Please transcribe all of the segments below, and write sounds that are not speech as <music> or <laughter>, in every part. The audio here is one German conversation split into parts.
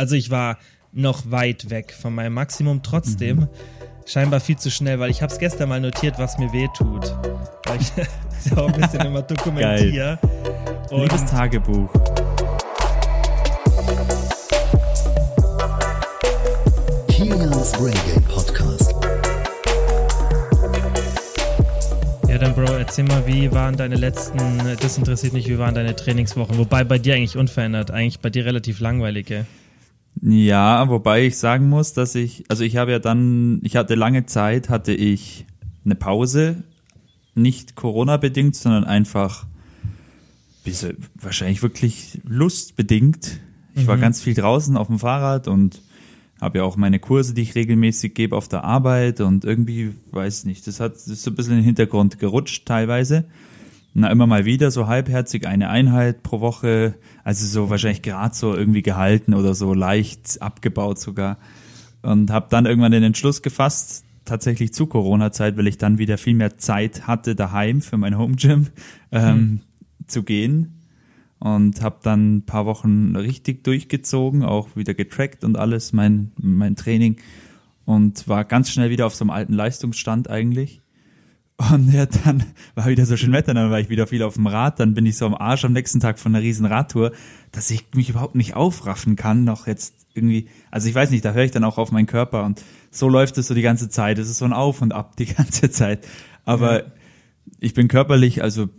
Also ich war noch weit weg von meinem Maximum, trotzdem mhm. scheinbar viel zu schnell, weil ich habe es gestern mal notiert, was mir weh tut. Weil ich <laughs> ja auch ein bisschen immer dokumentiere. Liebes Tagebuch. Kilians Brain Game Podcast. Ja, dann Bro, erzähl mal, wie waren deine letzten, das interessiert mich, wie waren deine Trainingswochen? Wobei bei dir eigentlich unverändert, eigentlich bei dir relativ langweilig, gell? Ja, wobei ich sagen muss, dass ich, also ich habe ja dann, ich hatte lange Zeit, hatte ich eine Pause, nicht Corona-bedingt, sondern einfach, wahrscheinlich wirklich lustbedingt. Ich mhm. war ganz viel draußen auf dem Fahrrad und habe ja auch meine Kurse, die ich regelmäßig gebe auf der Arbeit und irgendwie, weiß nicht, das hat das ist so ein bisschen in den Hintergrund gerutscht teilweise. Na, immer mal wieder so halbherzig eine Einheit pro Woche, also so wahrscheinlich gerade so irgendwie gehalten oder so leicht abgebaut sogar. Und habe dann irgendwann den Entschluss gefasst, tatsächlich zu Corona-Zeit, weil ich dann wieder viel mehr Zeit hatte daheim für mein Home Gym ähm, hm. zu gehen und habe dann ein paar Wochen richtig durchgezogen, auch wieder getrackt und alles, mein, mein Training und war ganz schnell wieder auf so einem alten Leistungsstand eigentlich. Und ja, dann war wieder so schön Wetter, dann war ich wieder viel auf dem Rad, dann bin ich so am Arsch am nächsten Tag von einer riesen Radtour, dass ich mich überhaupt nicht aufraffen kann, noch jetzt irgendwie, also ich weiß nicht, da höre ich dann auch auf meinen Körper und so läuft es so die ganze Zeit, es ist so ein Auf und Ab die <laughs> ganze Zeit, aber ja. ich bin körperlich, also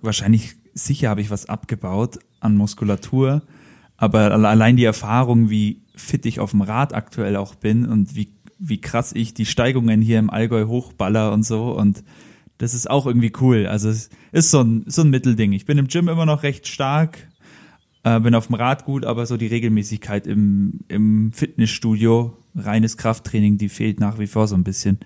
wahrscheinlich sicher habe ich was abgebaut an Muskulatur, aber allein die Erfahrung, wie fit ich auf dem Rad aktuell auch bin und wie, wie krass ich die Steigungen hier im Allgäu hochballer und so und das ist auch irgendwie cool. Also es ist so ein, so ein Mittelding. Ich bin im Gym immer noch recht stark, äh, bin auf dem Rad gut, aber so die Regelmäßigkeit im, im Fitnessstudio, reines Krafttraining, die fehlt nach wie vor so ein bisschen.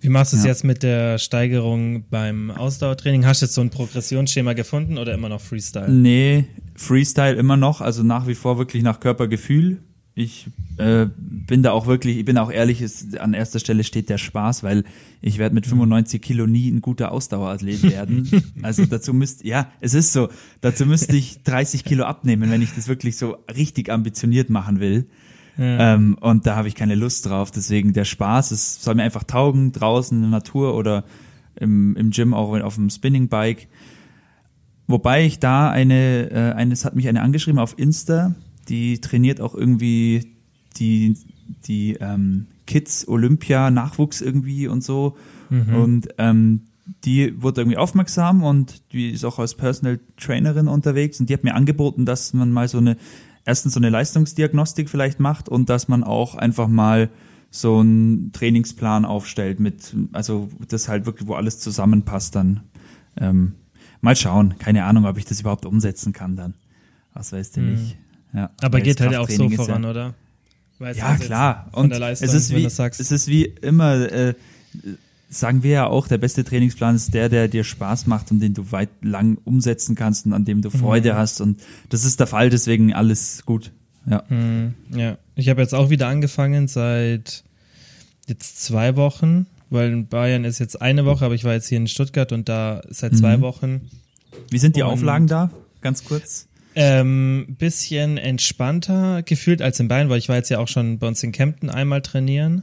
Wie machst du es ja. jetzt mit der Steigerung beim Ausdauertraining? Hast du jetzt so ein Progressionsschema gefunden oder immer noch Freestyle? Nee, Freestyle immer noch, also nach wie vor wirklich nach Körpergefühl. Ich äh, bin da auch wirklich, ich bin auch ehrlich, ist, an erster Stelle steht der Spaß, weil ich werde mit 95 Kilo nie ein guter Ausdauerathlet werden. <laughs> also dazu müsste, ja, es ist so, dazu müsste ich 30 Kilo abnehmen, wenn ich das wirklich so richtig ambitioniert machen will. Ja. Ähm, und da habe ich keine Lust drauf. Deswegen der Spaß, es soll mir einfach taugen, draußen in der Natur oder im, im Gym, auch auf dem Spinning-Bike. Wobei ich da eine, äh, eines hat mich eine angeschrieben auf Insta, die trainiert auch irgendwie die, die ähm, Kids Olympia Nachwuchs irgendwie und so. Mhm. Und ähm, die wurde irgendwie aufmerksam und die ist auch als Personal Trainerin unterwegs und die hat mir angeboten, dass man mal so eine erstens so eine Leistungsdiagnostik vielleicht macht und dass man auch einfach mal so einen Trainingsplan aufstellt mit, also das halt wirklich, wo alles zusammenpasst dann. Ähm, mal schauen, keine Ahnung, ob ich das überhaupt umsetzen kann dann. Was weiß du hm. nicht. Ja, Aber geht halt auch so voran, ja, oder? Weißt ja, klar. Und Leistung, es ist wie, es ist wie immer, äh, sagen wir ja auch, der beste Trainingsplan ist der, der dir Spaß macht und den du weit lang umsetzen kannst und an dem du Freude mhm. hast. Und das ist der Fall, deswegen alles gut. Ja. Mhm. Ja. Ich habe jetzt auch wieder angefangen seit jetzt zwei Wochen, weil in Bayern ist jetzt eine Woche, aber ich war jetzt hier in Stuttgart und da seit mhm. zwei Wochen. Wie sind die und Auflagen da? Ganz kurz. Ähm, bisschen entspannter gefühlt als in Bayern, weil ich war jetzt ja auch schon bei uns in Kempten einmal trainieren.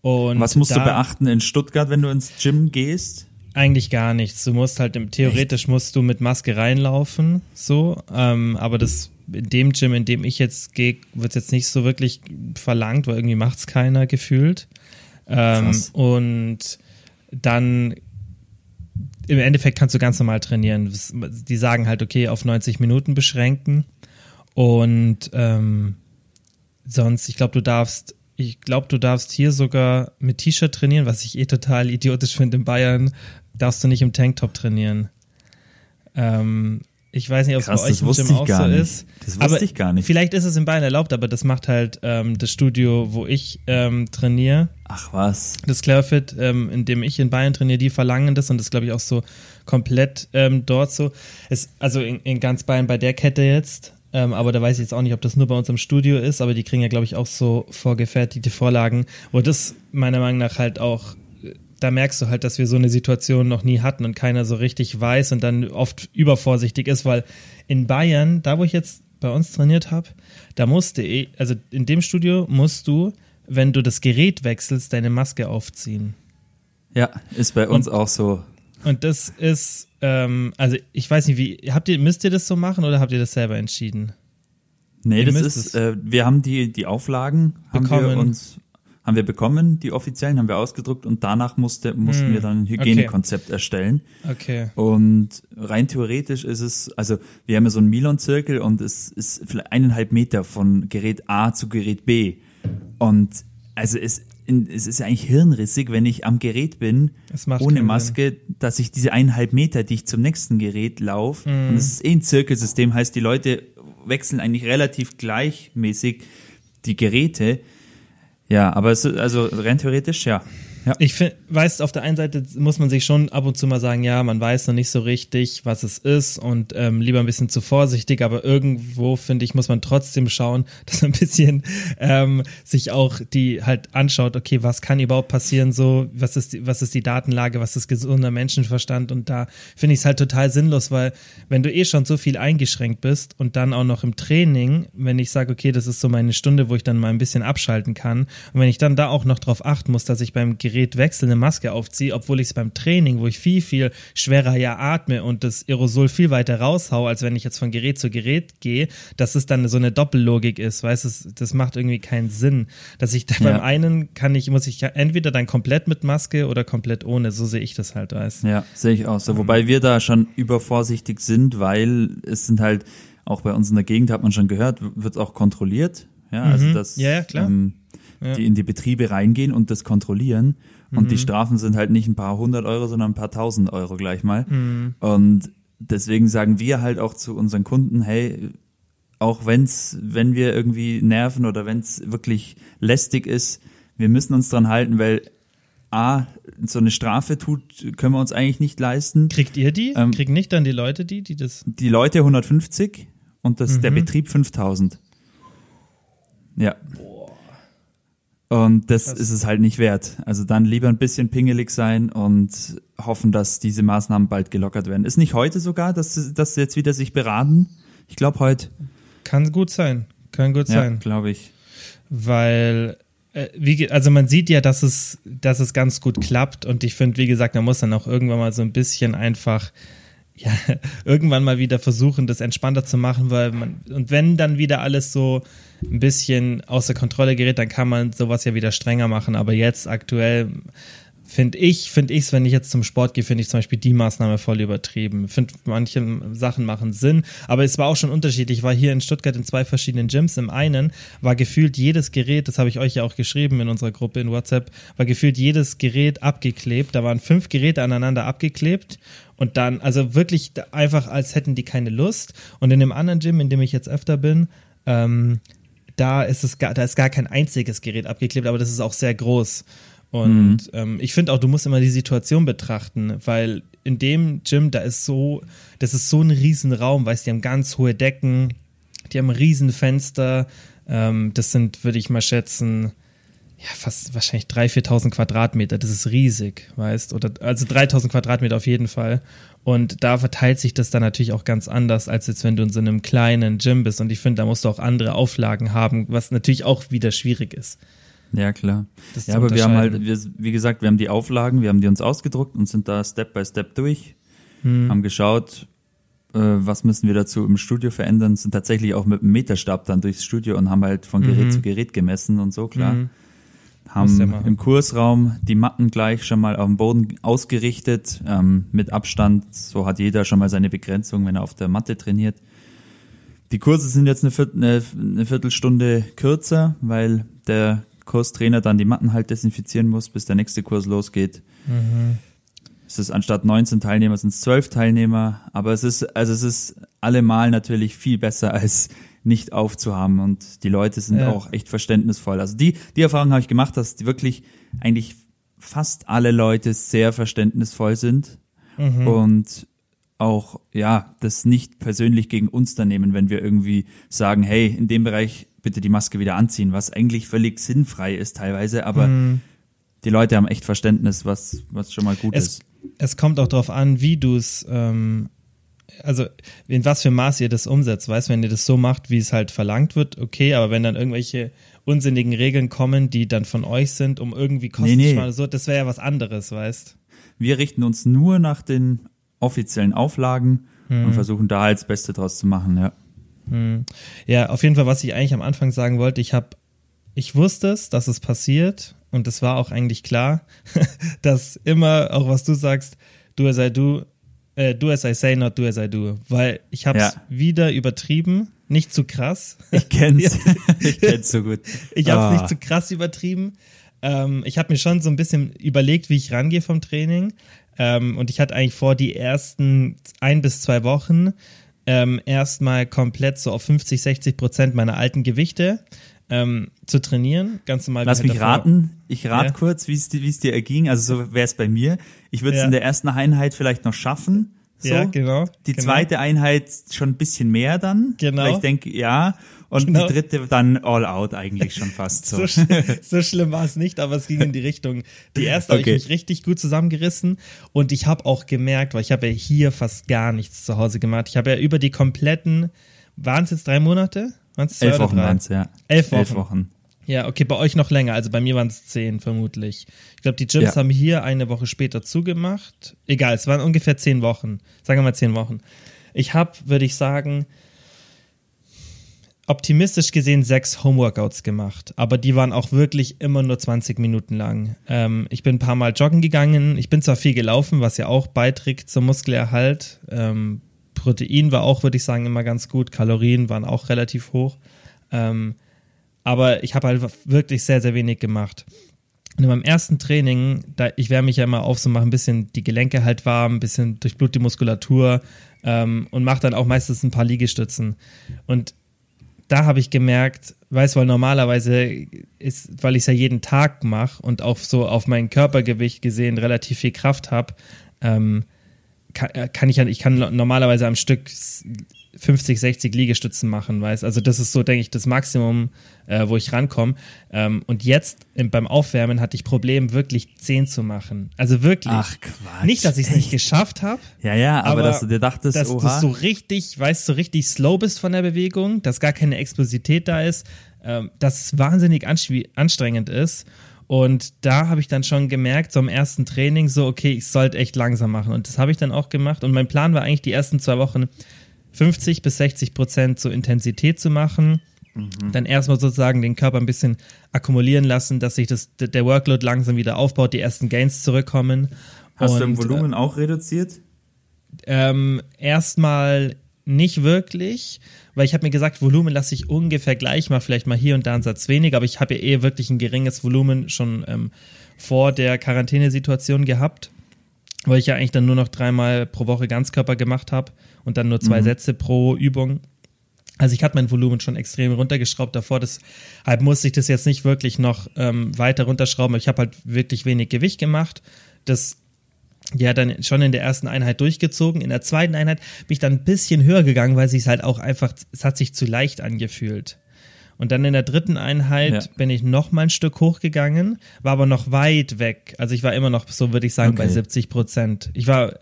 Und Was musst da, du beachten in Stuttgart, wenn du ins Gym gehst? Eigentlich gar nichts. Du musst halt, theoretisch Echt? musst du mit Maske reinlaufen, so. Ähm, aber das in dem Gym, in dem ich jetzt gehe, wird jetzt nicht so wirklich verlangt, weil irgendwie macht es keiner gefühlt. Ähm, und dann im Endeffekt kannst du ganz normal trainieren. Die sagen halt, okay, auf 90 Minuten beschränken. Und ähm, sonst, ich glaube, du darfst ich glaube, du darfst hier sogar mit T-Shirt trainieren, was ich eh total idiotisch finde. In Bayern darfst du nicht im Tanktop trainieren. Ähm, ich weiß nicht, ob es bei euch im Gym auch so nicht. ist. Das wusste aber ich gar nicht. Vielleicht ist es in Bayern erlaubt, aber das macht halt ähm, das Studio, wo ich ähm, trainiere. Ach was. Das Clarefit, ähm, in dem ich in Bayern trainiere, die verlangen das und das glaube ich auch so komplett ähm, dort so. Es, also in, in ganz Bayern bei der Kette jetzt ähm, aber da weiß ich jetzt auch nicht, ob das nur bei uns im Studio ist, aber die kriegen ja, glaube ich, auch so vorgefertigte Vorlagen, wo das meiner Meinung nach halt auch, da merkst du halt, dass wir so eine Situation noch nie hatten und keiner so richtig weiß und dann oft übervorsichtig ist, weil in Bayern, da wo ich jetzt bei uns trainiert habe, da musste ich, also in dem Studio musst du, wenn du das Gerät wechselst, deine Maske aufziehen. Ja, ist bei uns und, auch so. Und das ist, ähm, also ich weiß nicht, wie, habt ihr, müsst ihr das so machen oder habt ihr das selber entschieden? Nee, ihr das ist, äh, wir haben die, die Auflagen, haben bekommen. wir uns, haben wir bekommen, die offiziellen, haben wir ausgedruckt und danach musste, mussten hm. wir dann ein Hygienekonzept okay. erstellen. Okay. Und rein theoretisch ist es, also wir haben ja so einen Milon-Zirkel und es ist vielleicht eineinhalb Meter von Gerät A zu Gerät B. Und also es, es ist ja eigentlich hirnrissig, wenn ich am Gerät bin, ohne Maske, Sinn. dass ich diese eineinhalb Meter, die ich zum nächsten Gerät laufe, mm. und es ist eh ein Zirkelsystem, heißt, die Leute wechseln eigentlich relativ gleichmäßig die Geräte. Ja, aber es ist, also rein theoretisch, ja. Ja. Ich weißt, auf der einen Seite muss man sich schon ab und zu mal sagen, ja, man weiß noch nicht so richtig, was es ist und ähm, lieber ein bisschen zu vorsichtig, aber irgendwo, finde ich, muss man trotzdem schauen, <laughs> dass man ein bisschen ähm, sich auch die halt anschaut, okay, was kann überhaupt passieren, so, was ist die, was ist die Datenlage, was ist gesunder Menschenverstand und da finde ich es halt total sinnlos, weil wenn du eh schon so viel eingeschränkt bist und dann auch noch im Training, wenn ich sage, okay, das ist so meine Stunde, wo ich dann mal ein bisschen abschalten kann und wenn ich dann da auch noch drauf achten muss, dass ich beim Gerät Gerät wechsle, eine Maske aufziehe, obwohl ich es beim Training, wo ich viel, viel schwerer ja atme und das Aerosol viel weiter raushau, als wenn ich jetzt von Gerät zu Gerät gehe, dass es dann so eine Doppellogik ist, weißt du, das macht irgendwie keinen Sinn. Dass ich da ja. beim einen kann ich, muss ich entweder dann komplett mit Maske oder komplett ohne, so sehe ich das halt, weißt Ja, sehe ich auch so. Wobei wir da schon übervorsichtig sind, weil es sind halt, auch bei uns in der Gegend hat man schon gehört, wird es auch kontrolliert. Ja, also mhm. das, ja, ja, klar. Ähm, ja. die in die Betriebe reingehen und das kontrollieren. Und die mhm. Strafen sind halt nicht ein paar hundert Euro, sondern ein paar tausend Euro gleich mal. Mhm. Und deswegen sagen wir halt auch zu unseren Kunden, hey, auch wenn's, wenn wir irgendwie nerven oder wenn es wirklich lästig ist, wir müssen uns dran halten, weil A, so eine Strafe tut, können wir uns eigentlich nicht leisten. Kriegt ihr die? Ähm, Kriegen nicht dann die Leute die, die das? Die Leute 150 und das, mhm. der Betrieb 5000. Ja. Boah. Und das Krass. ist es halt nicht wert. Also dann lieber ein bisschen pingelig sein und hoffen, dass diese Maßnahmen bald gelockert werden. Ist nicht heute sogar, dass, dass jetzt wieder sich beraten? Ich glaube heute. Kann gut sein. Kann gut sein. Ja, glaube ich. Weil äh, wie, also man sieht ja, dass es, dass es ganz gut klappt und ich finde, wie gesagt, man muss dann auch irgendwann mal so ein bisschen einfach ja, <laughs> irgendwann mal wieder versuchen, das entspannter zu machen, weil man, und wenn dann wieder alles so ein bisschen außer Kontrolle gerät, dann kann man sowas ja wieder strenger machen. Aber jetzt aktuell finde ich, finde ich es, wenn ich jetzt zum Sport gehe, finde ich zum Beispiel die Maßnahme voll übertrieben. Finde, manche Sachen machen Sinn, aber es war auch schon unterschiedlich. Ich war hier in Stuttgart in zwei verschiedenen Gyms. Im einen war gefühlt jedes Gerät, das habe ich euch ja auch geschrieben in unserer Gruppe in WhatsApp, war gefühlt jedes Gerät abgeklebt. Da waren fünf Geräte aneinander abgeklebt und dann, also wirklich einfach, als hätten die keine Lust. Und in dem anderen Gym, in dem ich jetzt öfter bin, ähm, da ist es gar, da ist gar kein einziges Gerät abgeklebt, aber das ist auch sehr groß. Und mhm. ähm, ich finde auch, du musst immer die Situation betrachten, weil in dem Gym, da ist so, das ist so ein Riesenraum, weißt du, die haben ganz hohe Decken, die haben Riesenfenster, ähm, das sind, würde ich mal schätzen, ja, fast wahrscheinlich 3.000, 4.000 Quadratmeter, das ist riesig, weißt, oder, also 3.000 Quadratmeter auf jeden Fall. Und da verteilt sich das dann natürlich auch ganz anders, als jetzt, wenn du in so einem kleinen Gym bist. Und ich finde, da musst du auch andere Auflagen haben, was natürlich auch wieder schwierig ist. Ja, klar. Das ja, aber wir haben halt, wir, wie gesagt, wir haben die Auflagen, wir haben die uns ausgedruckt und sind da Step by Step durch, hm. haben geschaut, äh, was müssen wir dazu im Studio verändern, sind tatsächlich auch mit dem Meterstab dann durchs Studio und haben halt von Gerät mhm. zu Gerät gemessen und so, klar. Mhm. Haben im Kursraum die Matten gleich schon mal auf dem Boden ausgerichtet, ähm, mit Abstand. So hat jeder schon mal seine Begrenzung, wenn er auf der Matte trainiert. Die Kurse sind jetzt eine, Viertel, eine, eine Viertelstunde kürzer, weil der Kurstrainer dann die Matten halt desinfizieren muss, bis der nächste Kurs losgeht. Mhm. Es ist anstatt 19 Teilnehmer sind es 12 Teilnehmer, aber es ist, also es ist allemal natürlich viel besser als nicht aufzuhaben und die Leute sind ja. auch echt verständnisvoll. Also die, die Erfahrung habe ich gemacht, dass die wirklich eigentlich fast alle Leute sehr verständnisvoll sind mhm. und auch, ja, das nicht persönlich gegen uns dann nehmen, wenn wir irgendwie sagen, hey, in dem Bereich bitte die Maske wieder anziehen, was eigentlich völlig sinnfrei ist teilweise, aber mm. die Leute haben echt Verständnis, was, was schon mal gut es, ist. Es kommt auch darauf an, wie du es ähm, also in was für Maß ihr das umsetzt, weißt wenn ihr das so macht, wie es halt verlangt wird, okay, aber wenn dann irgendwelche unsinnigen Regeln kommen, die dann von euch sind, um irgendwie Kosten Nee, nee. so, das wäre ja was anderes, weißt Wir richten uns nur nach den offiziellen Auflagen Hm. und versuchen da halt das Beste draus zu machen, ja. Ja, auf jeden Fall, was ich eigentlich am Anfang sagen wollte, ich habe, ich wusste es, dass es passiert und es war auch eigentlich klar, <laughs> dass immer, auch was du sagst, do as I do, äh, do as I say, not do as I do, weil ich habe es Ja. wieder übertrieben, nicht zu krass. Ich kenn's. <laughs> ich kenn's so gut. Ich habe es Ah. nicht zu krass übertrieben. Ähm, ich habe mir schon so ein bisschen überlegt, wie ich rangehe vom Training. Ähm, und ich hatte eigentlich vor, die ersten ein bis zwei Wochen ähm, erstmal komplett so auf 50, 60 Prozent meiner alten Gewichte ähm, zu trainieren. Ganz normal. Lass halt mich davor. raten. Ich rate Ja. kurz, wie es dir- wie es dir erging. Also so wäre es bei mir. Ich würde es Ja. in der ersten Einheit vielleicht noch schaffen. So. Ja, genau. Die genau. zweite Einheit schon ein bisschen mehr dann. Genau. Weil ich denke, ja. Und Genau. die dritte dann all out eigentlich schon fast <laughs> so. So, sch so schlimm war es nicht, aber es ging in die Richtung. Die erste Okay. habe ich mich richtig gut zusammengerissen und ich habe auch gemerkt, weil ich habe ja hier fast gar nichts zu Hause gemacht. Ich habe ja über die kompletten, waren es jetzt drei Monate? Waren es Elf Wochen drei? waren's, ja. Elf Wochen. Elf Wochen. Ja, okay, bei euch noch länger. Also bei mir waren es zehn vermutlich. Ich glaube, die Gyms Ja. haben hier eine Woche später zugemacht. Egal, es waren ungefähr zehn Wochen. Sagen wir mal zehn Wochen. Ich habe, würde ich sagen, optimistisch gesehen sechs Homeworkouts gemacht, aber die waren auch wirklich immer nur 20 Minuten lang. Ähm, ich bin ein paar Mal joggen gegangen, ich bin zwar viel gelaufen, was ja auch beiträgt zum Muskelerhalt. Ähm, Protein war auch, würde ich sagen, immer ganz gut. Kalorien waren auch relativ hoch. Ähm, aber ich habe halt wirklich sehr, sehr wenig gemacht. Und in meinem ersten Training, da, ich wärme mich ja immer auf, so mache ein bisschen die Gelenke halt warm, ein bisschen durchblut die Muskulatur ähm, und mache dann auch meistens ein paar Liegestützen. Und da habe ich gemerkt, weiß, weil normalerweise ist, weil ich es ja jeden Tag mache und auch so auf mein Körpergewicht gesehen relativ viel Kraft habe, ähm, kann, äh, kann ich ja, ich kann normalerweise am Stück 50, 60 Liegestützen machen, weißt Also das ist so, denke ich, das Maximum, äh, wo ich rankomme. Ähm, und jetzt im, beim Aufwärmen hatte ich Problem, wirklich 10 zu machen. Also wirklich. Ach, Quatsch. Nicht, dass ich es nicht geschafft habe, Ja, ja, aber, aber dass du dir dachtest, dass oha. du so richtig, weißt du, so richtig slow bist von der Bewegung, dass gar keine Explosität da ist, ähm, dass es wahnsinnig anstrengend ist. Und da habe ich dann schon gemerkt, so im ersten Training, so, okay, ich sollte echt langsam machen. Und das habe ich dann auch gemacht. Und mein Plan war eigentlich, die ersten zwei Wochen 50 bis 60 Prozent so Intensität zu machen. Mhm. Dann erstmal sozusagen den Körper ein bisschen akkumulieren lassen, dass sich das, der Workload langsam wieder aufbaut, die ersten Gains zurückkommen. Hast du im Und, äh, Volumen auch reduziert? ähm, erstmal nicht wirklich, weil ich habe mir gesagt, Volumen lasse ich ungefähr gleich, mal vielleicht mal hier und da einen Satz weniger, aber ich habe ja eh wirklich ein geringes Volumen schon ähm, vor der Quarantänesituation gehabt, weil ich ja eigentlich dann nur noch dreimal pro Woche Ganzkörper gemacht habe und dann nur zwei Sätze pro Übung. Also ich hatte mein Volumen schon extrem runtergeschraubt davor, deshalb musste ich das jetzt nicht wirklich noch ähm, weiter runterschrauben. Ich habe halt wirklich wenig Gewicht gemacht. Das ja dann schon in der ersten Einheit durchgezogen. In der zweiten Einheit bin ich dann ein bisschen höher gegangen, weil sich halt auch einfach, es hat sich zu leicht angefühlt. Und dann in der dritten Einheit Ja. bin ich noch mal ein Stück hochgegangen, war aber noch weit weg. Also ich war immer noch, so würde ich sagen, bei Okay. 70 Prozent. Ich war,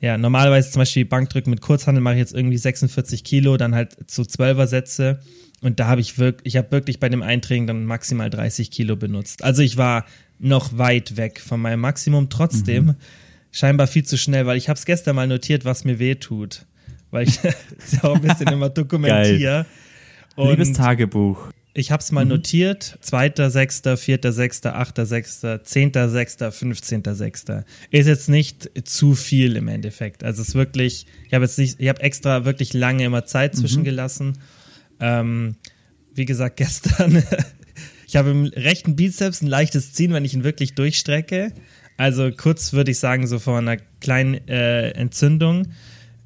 ja, normalerweise zum Beispiel Bankdrücken mit Kurzhandel mache ich jetzt irgendwie 46 Kilo, dann halt so 12er Sätze. Und da habe ich wirklich, ich habe wirklich bei dem Eintraining dann maximal 30 Kilo benutzt. Also ich war noch weit weg von meinem Maximum, trotzdem scheinbar viel zu schnell, weil ich habe es gestern mal notiert, was mir weh tut. Weil ich <laughs> es ja auch ein bisschen immer <laughs> dokumentiere. Liebes Tagebuch. ich habe es mal notiert. 2.6., 4.6., 8.6., 10.6., 15.6. Ist jetzt nicht zu viel im Endeffekt. Also es ist wirklich, ich habe jetzt nicht, ich habe extra wirklich lange immer Zeit zwischengelassen. Ähm, wie gesagt, <laughs> gestern, ich habe im rechten Bizeps ein leichtes Ziehen, wenn ich ihn wirklich durchstrecke. Also kurz würde ich sagen, so vor einer kleinen äh, Entzündung.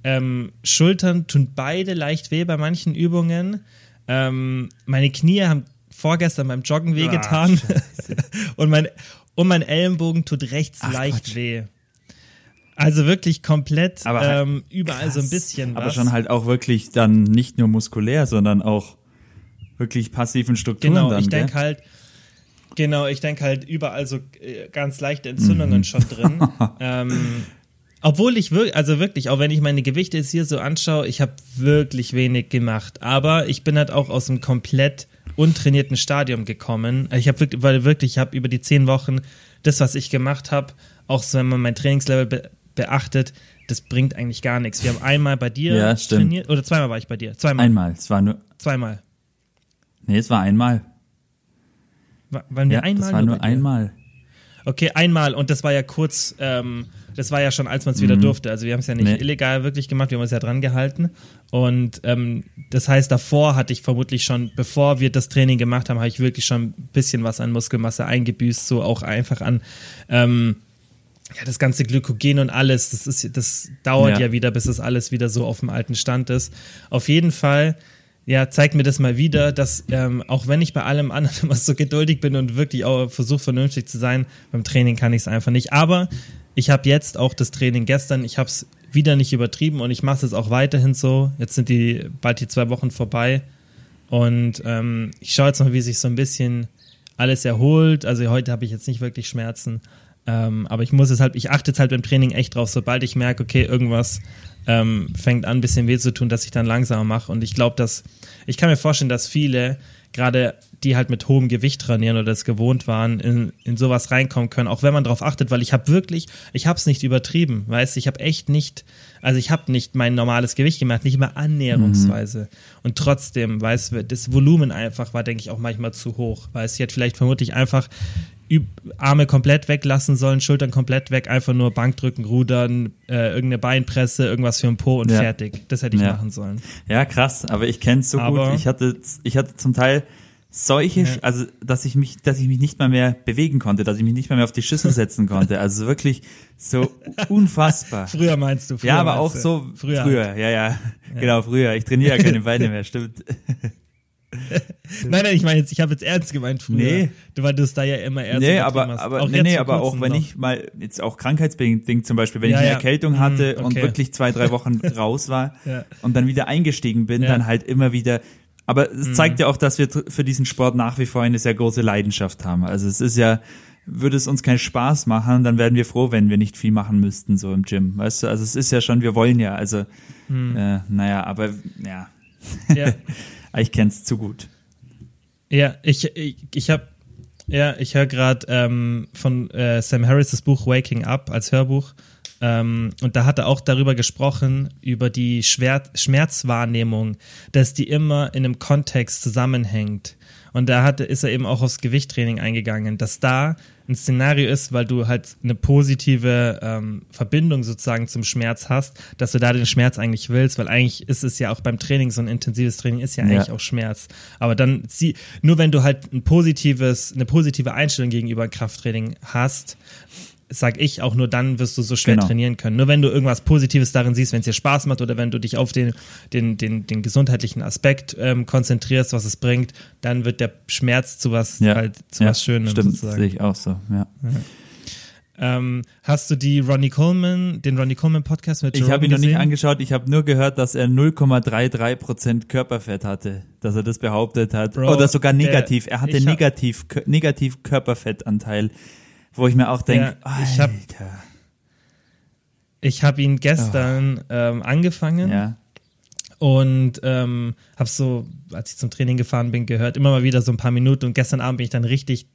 Ähm, Schultern tun beide leicht weh bei manchen Übungen. Ähm, meine Knie haben vorgestern beim Joggen wehgetan. <laughs> und, mein, und mein Ellenbogen tut rechts Ach, leicht Quatsch. weh. Also wirklich komplett Aber halt ähm, überall so ein krass. bisschen was. Aber schon halt auch wirklich dann nicht nur muskulär, sondern auch wirklich passiven Strukturen Genau, dann, ich denke halt, genau, ich denke halt überall so äh, ganz leichte Entzündungen Mhm. schon drin. <laughs> ähm, Obwohl ich wirklich, also wirklich, auch wenn ich meine Gewichte jetzt hier so anschaue, ich habe wirklich wenig gemacht. Aber ich bin halt auch aus einem komplett untrainierten Stadium gekommen. Ich habe wirklich, weil wirklich, ich habe über die zehn Wochen das, was ich gemacht habe, auch so, wenn man mein Trainingslevel be beachtet, das bringt eigentlich gar nichts. Wir haben einmal bei dir Ja, trainiert, oder zweimal war ich bei dir. Zweimal. Einmal. Es war nur. Zweimal. Nee, es war einmal. Wa- Waren wir Ja, einmal das war nur dir? einmal. Okay, einmal und das war ja kurz, ähm, das war ja schon, als man es wieder durfte. Also wir haben es ja nicht Nee. illegal wirklich gemacht, wir haben uns ja dran gehalten. Und ähm, das heißt, davor hatte ich vermutlich schon, bevor wir das Training gemacht haben, habe ich wirklich schon ein bisschen was an Muskelmasse eingebüßt, so auch einfach an ähm, ja, das ganze Glykogen und alles. Das ist, das dauert ja. Ja. wieder, bis das alles wieder so auf dem alten Stand ist. Auf jeden Fall. Ja, zeigt mir das mal wieder, dass ähm, auch wenn ich bei allem anderen <laughs> immer so geduldig bin und wirklich auch versuche vernünftig zu sein, beim Training kann ich es einfach nicht. Aber ich habe jetzt auch das Training gestern, ich habe es wieder nicht übertrieben und ich mache es auch weiterhin so. Jetzt sind die bald die zwei Wochen vorbei und ähm, ich schaue jetzt noch, wie sich so ein bisschen alles erholt. Also heute habe ich jetzt nicht wirklich Schmerzen, ähm, aber ich muss es halt, ich achte jetzt halt beim Training echt drauf, sobald ich merke, okay, irgendwas ähm, fängt an, ein bisschen weh zu tun, dass ich dann langsamer mache. Und ich glaube, dass, ich kann mir vorstellen, dass viele, gerade die halt mit hohem Gewicht trainieren oder es gewohnt waren, in, in sowas reinkommen können, auch wenn man darauf achtet, weil ich habe wirklich, ich habe es nicht übertrieben, weißt du, ich habe echt nicht, also ich habe nicht mein normales Gewicht gemacht, nicht mal annäherungsweise. Und trotzdem, weißt du, das Volumen einfach war, denke ich, auch manchmal zu hoch, weißt du, ich hätte vielleicht vermutlich einfach Arme komplett weglassen sollen, Schultern komplett weg, einfach nur Bankdrücken, Rudern, äh, irgendeine Beinpresse, irgendwas für den Po und Ja. fertig. Das hätte ich Ja. machen sollen. Ja, krass, aber ich kenne es so Aber- gut. Ich hatte, ich hatte zum Teil solche, Ja. also dass ich mich, dass ich mich nicht mal mehr bewegen konnte, dass ich mich nicht mal mehr auf die Schüssel setzen <laughs> konnte. Also wirklich so unfassbar. Früher meinst du? Früher ja, aber auch so früher. früher, ja, ja, genau, früher. Ich trainiere ja keine <laughs> Beine mehr, stimmt. <laughs> <laughs> Nein, nein, ich meine jetzt, ich habe jetzt ernst gemeint früher. Nee. Du, es da ja immer so Nee, aber, hast. aber, auch nee, nee, aber auch wenn noch. ich mal, jetzt auch krankheitsbedingt zum Beispiel, wenn Ja, ich eine ja. Erkältung Mhm, hatte und okay. wirklich zwei, drei Wochen <laughs> raus war Ja. und dann wieder eingestiegen bin. Mhm. dann halt immer wieder. Aber es zeigt ja auch, dass wir für diesen Sport nach wie vor eine sehr große Leidenschaft haben. Also es ist ja, würde es uns keinen Spaß machen, dann wären wir froh, wenn wir nicht viel machen müssten, so im Gym. Weißt du, also es ist ja schon, wir wollen ja, also, Mhm. äh, naja, aber ja, Ja, <laughs> ich kenn's zu gut. ja ich, ich, ich habe, ja, ich höre gerade ähm, von äh, Sam Harris das Buch Waking Up als Hörbuch. Ähm, und da hat er auch darüber gesprochen, über die Schwer Schmerzwahrnehmung, dass die immer in einem Kontext zusammenhängt. Und da hat, ist er eben auch aufs Gewichttraining eingegangen, dass da ein Szenario ist, weil du halt eine positive ähm, Verbindung sozusagen zum Schmerz hast, dass du da den Schmerz eigentlich willst, weil eigentlich ist es ja auch beim Training, so ein intensives Training ist ja Ja. eigentlich auch Schmerz. Aber dann sie, nur wenn du halt ein positives, eine positive Einstellung gegenüber Krafttraining hast, sag ich, auch nur dann wirst du so schwer Genau. trainieren können. Nur wenn du irgendwas Positives darin siehst, wenn es dir Spaß macht oder wenn du dich auf den, den, den, den gesundheitlichen Aspekt ähm, konzentrierst, was es bringt, dann wird der Schmerz zu was, Ja, halt, zu ja, was Schönem stimmt, sozusagen. sehe ich auch so, ja. Ähm, hast du die Ronnie Coleman, den Ronnie Coleman Podcast mit Ich Jerome habe ihn noch nicht angeschaut, ich habe nur gehört, dass er 0,33% Körperfett hatte, dass er das behauptet hat. Bro, Oder sogar der- negativ. er hatte ich negativ, negativ Körperfettanteil, wo ich mir auch denke, Ja, ich hab- Alter. Ich habe ihn gestern ähm, angefangen Ja, und ähm, habe so, als ich zum Training gefahren bin, gehört, immer mal wieder so ein paar Minuten und gestern Abend bin ich dann richtig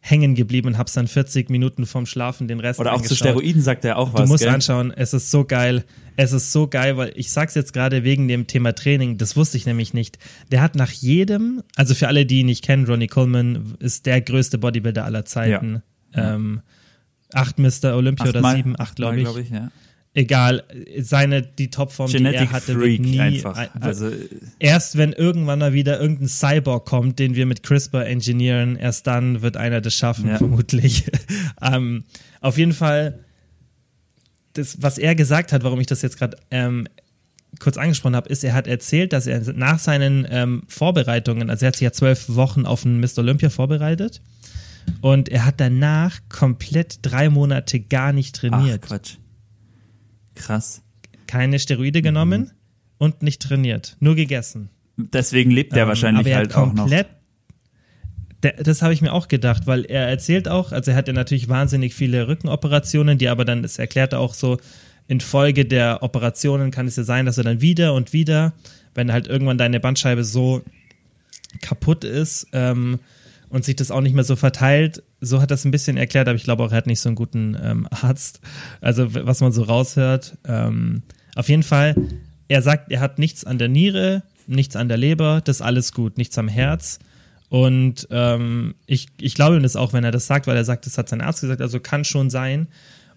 hängen geblieben und hab's dann 40 Minuten vorm Schlafen den Rest oder auch zu. Steroiden sagt er auch was, Du musst gell? anschauen, es ist so geil. Es ist so geil, weil ich sag's jetzt gerade wegen dem Thema Training, das wusste ich nämlich nicht. Der hat nach jedem, also für alle, die ihn nicht kennen, Ronnie Coleman ist der größte Bodybuilder aller Zeiten. Ähm, acht Mr. Olympia oder Achtmal- sieben, acht glaube ich. glaub ich ja. Egal, seine, die Topform, die Genetic er hatte, Freak wird nie, einfach. ein- Also, erst wenn irgendwann mal wieder irgendein Cyborg kommt, den wir mit CRISPR engineeren, erst dann wird einer das schaffen, Ja. vermutlich. <laughs> ähm, auf jeden Fall, das, was er gesagt hat, warum ich das jetzt gerade ähm, kurz angesprochen habe, ist, er hat erzählt, dass er nach seinen ähm, Vorbereitungen, also er hat sich ja zwölf Wochen auf einen Mr. Olympia vorbereitet und er hat danach komplett drei Monate gar nicht ach, trainiert. Quatsch. Krass. Keine Steroide genommen und nicht trainiert, nur gegessen. Deswegen lebt er Ähm, wahrscheinlich er halt auch noch. das habe ich mir auch gedacht, weil er erzählt auch, also er hat ja natürlich wahnsinnig viele Rückenoperationen, die aber dann, das erklärt er auch so, infolge der Operationen kann es ja sein, dass du dann wieder und wieder, wenn halt irgendwann deine Bandscheibe so kaputt ist ähm, und sich das auch nicht mehr so verteilt, so hat das ein bisschen erklärt, aber ich glaube auch, er hat nicht so einen guten ähm, Arzt. Also was man so raushört. Ähm, auf jeden Fall, er sagt, er hat nichts an der Niere, nichts an der Leber, das ist alles gut, nichts am Herz. Und ähm, ich, ich glaube ihm das auch, wenn er das sagt, weil er sagt, das hat sein Arzt gesagt, also kann schon sein.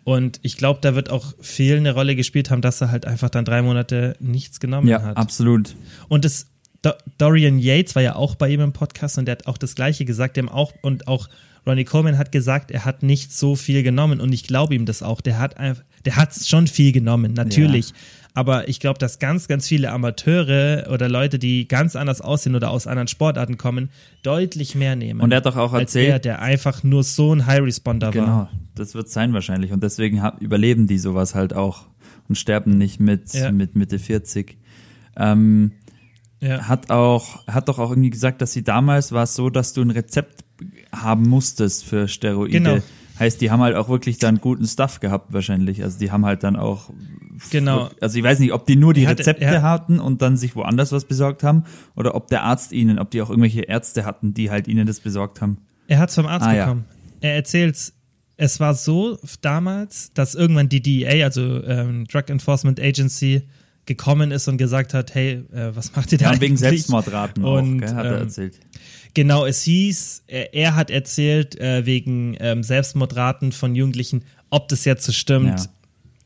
Und ich glaube, da wird auch viel eine Rolle gespielt haben, dass er halt einfach dann drei Monate nichts genommen ja, hat. absolut. Und das, Do Dorian Yates war ja auch bei ihm im Podcast und der hat auch das Gleiche gesagt, dem auch, und auch Ronnie Coleman hat gesagt, er hat nicht so viel genommen und ich glaube ihm das auch. Der hat einfach, der hat schon viel genommen, natürlich. Ja. Aber ich glaube, dass ganz, ganz viele Amateure oder Leute, die ganz anders aussehen oder aus anderen Sportarten kommen, deutlich mehr nehmen. Und er hat doch auch erzählt, der, der einfach nur so ein High Responder genau, war. Genau, das wird sein wahrscheinlich. Und deswegen überleben die sowas halt auch und sterben nicht mit, ja. mit Mitte 40. Ähm, ja. Hat auch, hat doch auch irgendwie gesagt, dass sie damals war es so, dass du ein Rezept haben musstest für Steroide. Genau. Heißt, die haben halt auch wirklich dann guten Stuff gehabt wahrscheinlich. Also die haben halt dann auch Genau. Also ich weiß nicht, ob die nur die hatte, Rezepte ja. hatten und dann sich woanders was besorgt haben oder ob der Arzt ihnen, ob die auch irgendwelche Ärzte hatten, die halt ihnen das besorgt haben. Er hat es vom Arzt ah, bekommen. Ja. Er erzählt, es war so damals, dass irgendwann die DEA, also ähm, Drug Enforcement Agency, gekommen ist und gesagt hat, hey, äh, was macht ihr da ja, eigentlich? wegen Selbstmordraten und, auch, gell, hat er ähm, erzählt. Genau, es hieß, er, er hat erzählt, äh, wegen ähm, Selbstmordraten von Jugendlichen, ob das jetzt so stimmt, ja.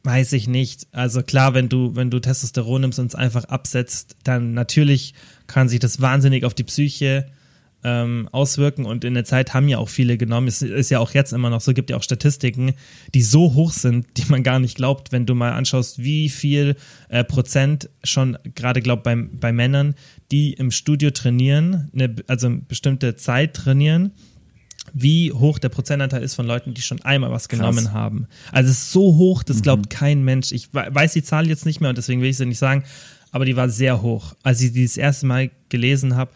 weiß ich nicht. Also klar, wenn du, wenn du Testosteron nimmst und es einfach absetzt, dann natürlich kann sich das wahnsinnig auf die Psyche ähm, auswirken und in der Zeit haben ja auch viele genommen. Es ist ja auch jetzt immer noch so, gibt ja auch Statistiken, die so hoch sind, die man gar nicht glaubt, wenn du mal anschaust, wie viel äh, Prozent schon gerade glaubt bei, bei Männern, die im Studio trainieren, eine, also eine bestimmte Zeit trainieren, wie hoch der Prozentanteil ist von Leuten, die schon einmal was genommen Krass. haben. Also es ist so hoch, das glaubt mhm. kein Mensch. Ich weiß die Zahl jetzt nicht mehr und deswegen will ich sie nicht sagen, aber die war sehr hoch. Als ich die das erste Mal gelesen habe,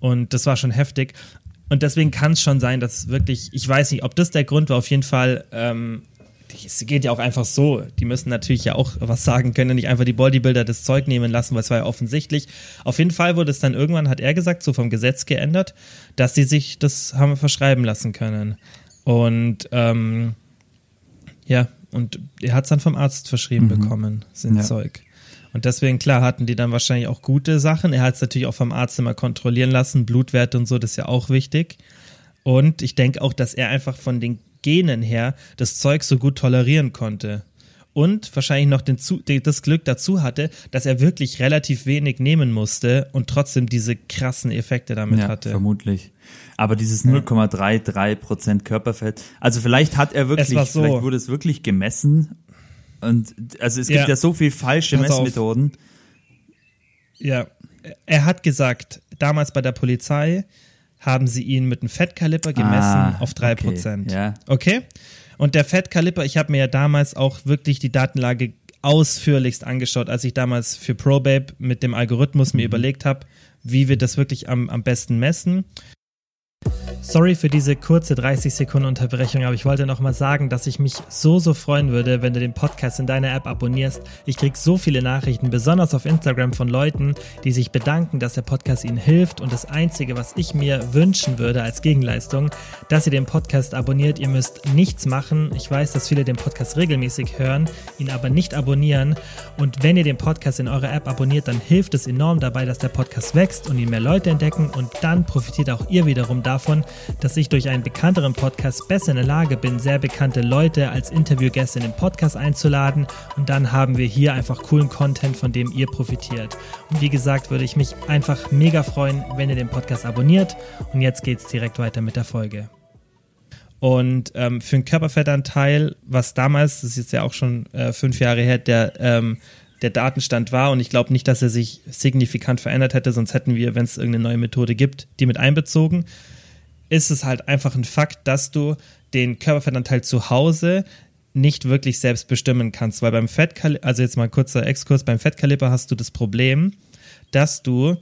und das war schon heftig. Und deswegen kann es schon sein, dass wirklich, ich weiß nicht, ob das der Grund war, auf jeden Fall, ähm, es geht ja auch einfach so. Die müssen natürlich ja auch was sagen können, nicht einfach die Bodybuilder das Zeug nehmen lassen, weil es war ja offensichtlich. Auf jeden Fall wurde es dann irgendwann, hat er gesagt, so vom Gesetz geändert, dass sie sich das haben verschreiben lassen können. Und ähm, ja, und er hat es dann vom Arzt verschrieben mhm. bekommen, sind ja. Zeug. Und deswegen, klar, hatten die dann wahrscheinlich auch gute Sachen. Er hat es natürlich auch vom Arzt immer kontrollieren lassen, Blutwerte und so, das ist ja auch wichtig. Und ich denke auch, dass er einfach von den Genen her das Zeug so gut tolerieren konnte. Und wahrscheinlich noch den, das Glück dazu hatte, dass er wirklich relativ wenig nehmen musste und trotzdem diese krassen Effekte damit ja, hatte. Vermutlich. Aber dieses 0,33% Körperfett, also vielleicht hat er wirklich, so. vielleicht wurde es wirklich gemessen und also es gibt ja, ja so viel falsche Pass Messmethoden. Auf. Ja, er hat gesagt, damals bei der Polizei haben sie ihn mit einem Fettkaliper gemessen ah, auf 3%. Okay, ja. okay? Und der Fettkaliper, ich habe mir ja damals auch wirklich die Datenlage ausführlichst angeschaut, als ich damals für ProBabe mit dem Algorithmus mir mhm. überlegt habe, wie wir das wirklich am, am besten messen. Sorry für diese kurze 30 Sekunden Unterbrechung, aber ich wollte noch mal sagen, dass ich mich so, so freuen würde, wenn du den Podcast in deiner App abonnierst. Ich krieg so viele Nachrichten, besonders auf Instagram von Leuten, die sich bedanken, dass der Podcast ihnen hilft. Und das Einzige, was ich mir wünschen würde als Gegenleistung, dass ihr den Podcast abonniert. Ihr müsst nichts machen. Ich weiß, dass viele den Podcast regelmäßig hören, ihn aber nicht abonnieren. Und wenn ihr den Podcast in eurer App abonniert, dann hilft es enorm dabei, dass der Podcast wächst und ihn mehr Leute entdecken. Und dann profitiert auch ihr wiederum davon, dass ich durch einen bekannteren Podcast besser in der Lage bin, sehr bekannte Leute als Interviewgäste in den Podcast einzuladen. Und dann haben wir hier einfach coolen Content, von dem ihr profitiert. Und wie gesagt, würde ich mich einfach mega freuen, wenn ihr den Podcast abonniert. Und jetzt geht's direkt weiter mit der Folge. Und ähm, für einen Körperfettanteil, was damals, das ist jetzt ja auch schon äh, fünf Jahre her, der ähm, der Datenstand war. Und ich glaube nicht, dass er sich signifikant verändert hätte, sonst hätten wir, wenn es irgendeine neue Methode gibt, die mit einbezogen ist es halt einfach ein Fakt, dass du den Körperfettanteil zu Hause nicht wirklich selbst bestimmen kannst, weil beim Fettkaliber, also jetzt mal kurzer Exkurs, beim Fettkaliber hast du das Problem, dass du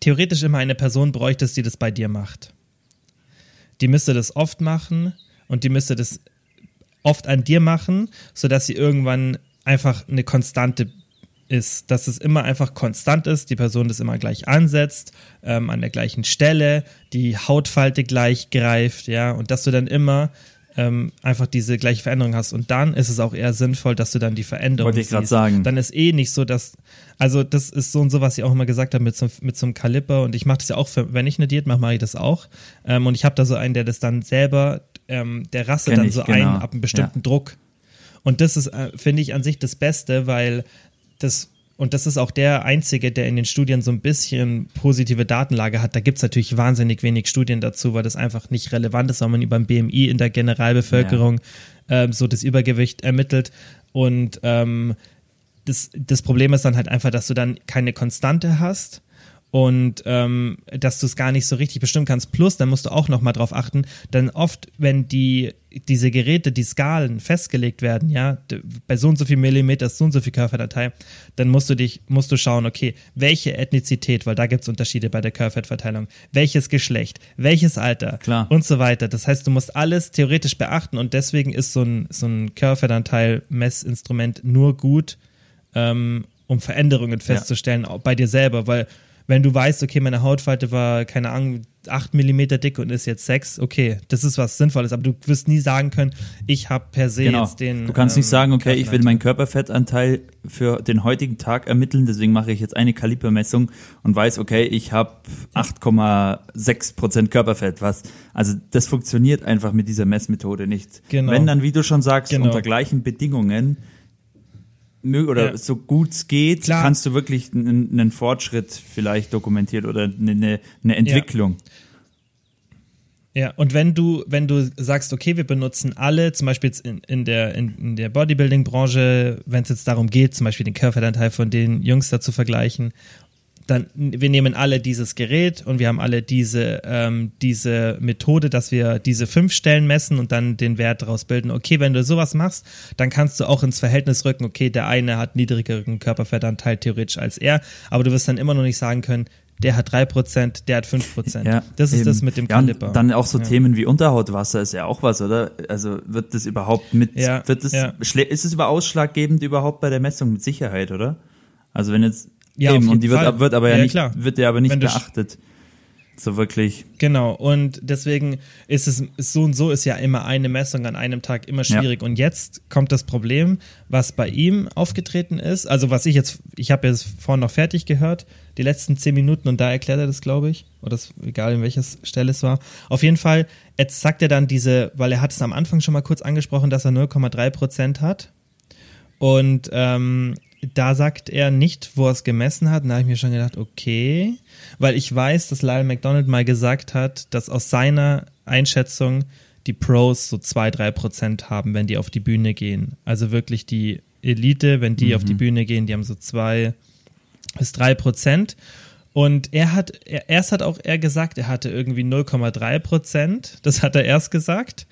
theoretisch immer eine Person bräuchtest, die das bei dir macht. Die müsste das oft machen und die müsste das oft an dir machen, sodass sie irgendwann einfach eine Konstante ist, dass es immer einfach konstant ist, die Person das immer gleich ansetzt, ähm, an der gleichen Stelle, die Hautfalte gleich greift, ja, und dass du dann immer ähm, einfach diese gleiche Veränderung hast. Und dann ist es auch eher sinnvoll, dass du dann die Veränderung Wollte ich gerade sagen. Dann ist eh nicht so, dass, also das ist so und so, was ich auch immer gesagt habe mit so, mit so einem Kaliber und ich mache das ja auch, für, wenn ich eine Diät mache, mache ich das auch. Ähm, und ich habe da so einen, der das dann selber, ähm, der Kenn dann ich, so genau. ein ab einem bestimmten Ja. Druck. Und das ist, äh, finde ich, an sich das Beste, weil das, und das ist auch der einzige, der in den Studien so ein bisschen positive Datenlage hat. Da gibt es natürlich wahnsinnig wenig Studien dazu, weil das einfach nicht relevant ist, weil man über ein BMI in der Generalbevölkerung ähm, so das Übergewicht ermittelt. Und ähm, das, das Problem ist dann halt einfach, dass du dann keine Konstante hast und ähm, dass du es gar nicht so richtig bestimmen kannst. Plus, dann musst du auch noch mal drauf achten, denn oft, wenn die diese Geräte, die Skalen festgelegt werden, ja, bei so und so viel Millimeter ist so und so viel Körperdatei, dann musst du dich, musst du schauen, okay, welche Ethnizität, weil da gibt es Unterschiede bei der Körperfettverteilung, welches Geschlecht, welches Alter Klar. und so weiter. Das heißt, du musst alles theoretisch beachten und deswegen ist so ein, so ein Körperfettanteil-Messinstrument nur gut, ähm, um Veränderungen festzustellen, auch bei dir selber, weil wenn du weißt, okay, meine Hautfalte war, keine Ahnung, 8 Millimeter dick und ist jetzt 6, okay, das ist was Sinnvolles, aber du wirst nie sagen können, ich habe per se Genau. jetzt den. du kannst nicht ähm, sagen, okay, ich will meinen Körperfettanteil für den heutigen Tag ermitteln, deswegen mache ich jetzt eine Kalibermessung und weiß, okay, ich habe 8,6 Prozent Körperfett. Was? Also das funktioniert einfach mit dieser Messmethode nicht. Genau. Wenn dann, wie du schon sagst, Genau. unter gleichen Bedingungen oder Ja. so gut es geht, Klar. kannst du wirklich einen, Fortschritt vielleicht dokumentieren oder eine, eine Entwicklung. Ja, und wenn du, wenn du sagst, okay, wir benutzen alle, zum Beispiel jetzt in, in der, in, in der Bodybuilding-Branche, wenn es jetzt darum geht, zum Beispiel den Körperfettanteil von den Jungs da zu vergleichen, dann, wir nehmen alle dieses Gerät und wir haben alle diese, ähm, diese Methode, dass wir diese fünf Stellen messen und dann den Wert daraus bilden. Okay, wenn du sowas machst, dann kannst du auch ins Verhältnis rücken, okay, der eine hat niedrigeren Körperfettanteil theoretisch als er, aber du wirst dann immer noch nicht sagen können, der hat 3%, der hat 5%. Ja, das ist eben. das mit dem ja, Kaliber. Dann auch so Ja. Themen wie Unterhautwasser ist ja auch was, oder? Also wird das überhaupt mit, Ja, wird das, ja. ist es über ausschlaggebend überhaupt bei der Messung mit Sicherheit, oder? Also wenn jetzt, Ja, eben, und die wird, Fall. wird aber ja, Ja, nicht, klar. wird ja aber nicht beachtet. So wirklich. Genau, und deswegen ist es so und so ist ja immer eine Messung an einem Tag immer schwierig. Und jetzt kommt das Problem, was bei ihm aufgetreten ist. Also was ich jetzt, ich habe jetzt vorhin noch fertig gehört, die letzten zehn Minuten und da erklärt er das, glaube ich. Oder das, egal in welcher Stelle es war. Auf jeden Fall, jetzt sagt er dann diese, weil er hat es am Anfang schon mal kurz angesprochen, dass er 0,3 Prozent hat. Und ähm, da sagt er nicht, wo er es gemessen hat. Und da habe ich mir schon gedacht, okay. Weil ich weiß, dass Lyle McDonald mal gesagt hat, dass aus seiner Einschätzung die Pros so zwei drei Prozent haben, wenn die auf die Bühne gehen. Also wirklich die Elite, wenn die auf die Bühne gehen, die haben so zwei bis drei Prozent. Und er hat, er, erst hat auch er gesagt, er hatte irgendwie 0,3 Prozent. Das hat er erst gesagt.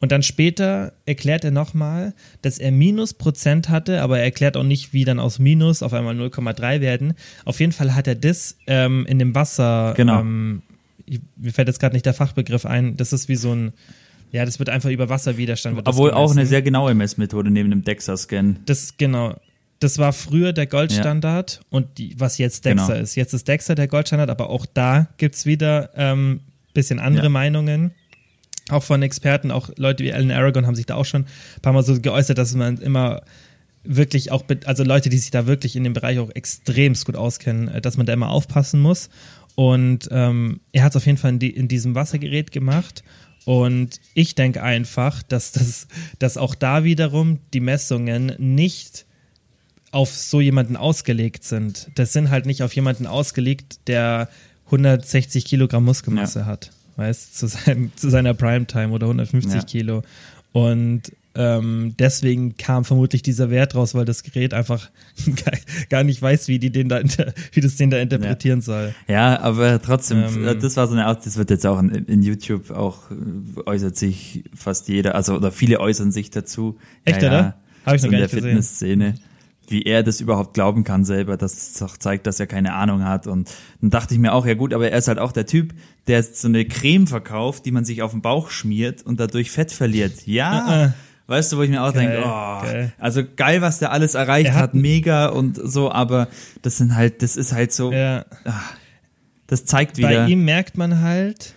Und dann später erklärt er nochmal, dass er Minus Prozent hatte, aber er erklärt auch nicht, wie dann aus Minus auf einmal 0,3 werden. Auf jeden Fall hat er das ähm, in dem Wasser, Genau. ähm, ich, mir fällt jetzt gerade nicht der Fachbegriff ein, das ist wie so ein, ja, das wird einfach über Wasserwiderstand. Wird Obwohl auch eine sehr genaue Messmethode neben dem DEXA-Scan. Das, genau. Das war früher der Goldstandard und die, was jetzt Dexa Genau. ist. Jetzt ist Dexa der Goldstandard, aber auch da gibt's wieder ähm, bisschen andere Ja. Meinungen. Auch von Experten, auch Leute wie Alan Aragon haben sich da auch schon ein paar Mal so geäußert, dass man immer wirklich auch, also Leute, die sich da wirklich in dem Bereich auch extremst gut auskennen, äh, dass man da immer aufpassen muss. Und ähm, er hat es auf jeden Fall in, die, in diesem Wassergerät gemacht. Und ich denke einfach, dass das, dass auch da wiederum die Messungen nicht auf so jemanden ausgelegt sind. Das sind halt nicht auf jemanden ausgelegt, der 160 Kilogramm Muskelmasse hat, weißt, zu, seinem, zu seiner Primetime oder 150 Ja. Kilo. Und ähm, deswegen kam vermutlich dieser Wert raus, weil das Gerät einfach <laughs> gar- nicht weiß, wie die den da, wie das den da interpretieren soll. Ja, aber trotzdem, Ähm. äh, das war so eine Art, das wird jetzt auch in, in YouTube auch, äh, äußert sich fast jeder, also, oder viele äußern sich dazu. Echt, ja, oder? Ja, Hab ich noch gar in nicht der gesehen. Fitnessszene. Wie er das überhaupt glauben kann selber, dass es zeigt, dass er keine Ahnung hat. Und dann dachte ich mir auch, ja gut, aber er ist halt auch der Typ, der so eine Creme verkauft, die man sich auf den Bauch schmiert und dadurch Fett verliert. Ja. Äh, äh. Weißt du, wo ich mir auch Geil, denke, oh, geil. also geil, was der alles erreicht Er hat, hat- mega und so, aber das sind halt, das ist halt so, Ja. das zeigt wieder. Bei ihm merkt man halt,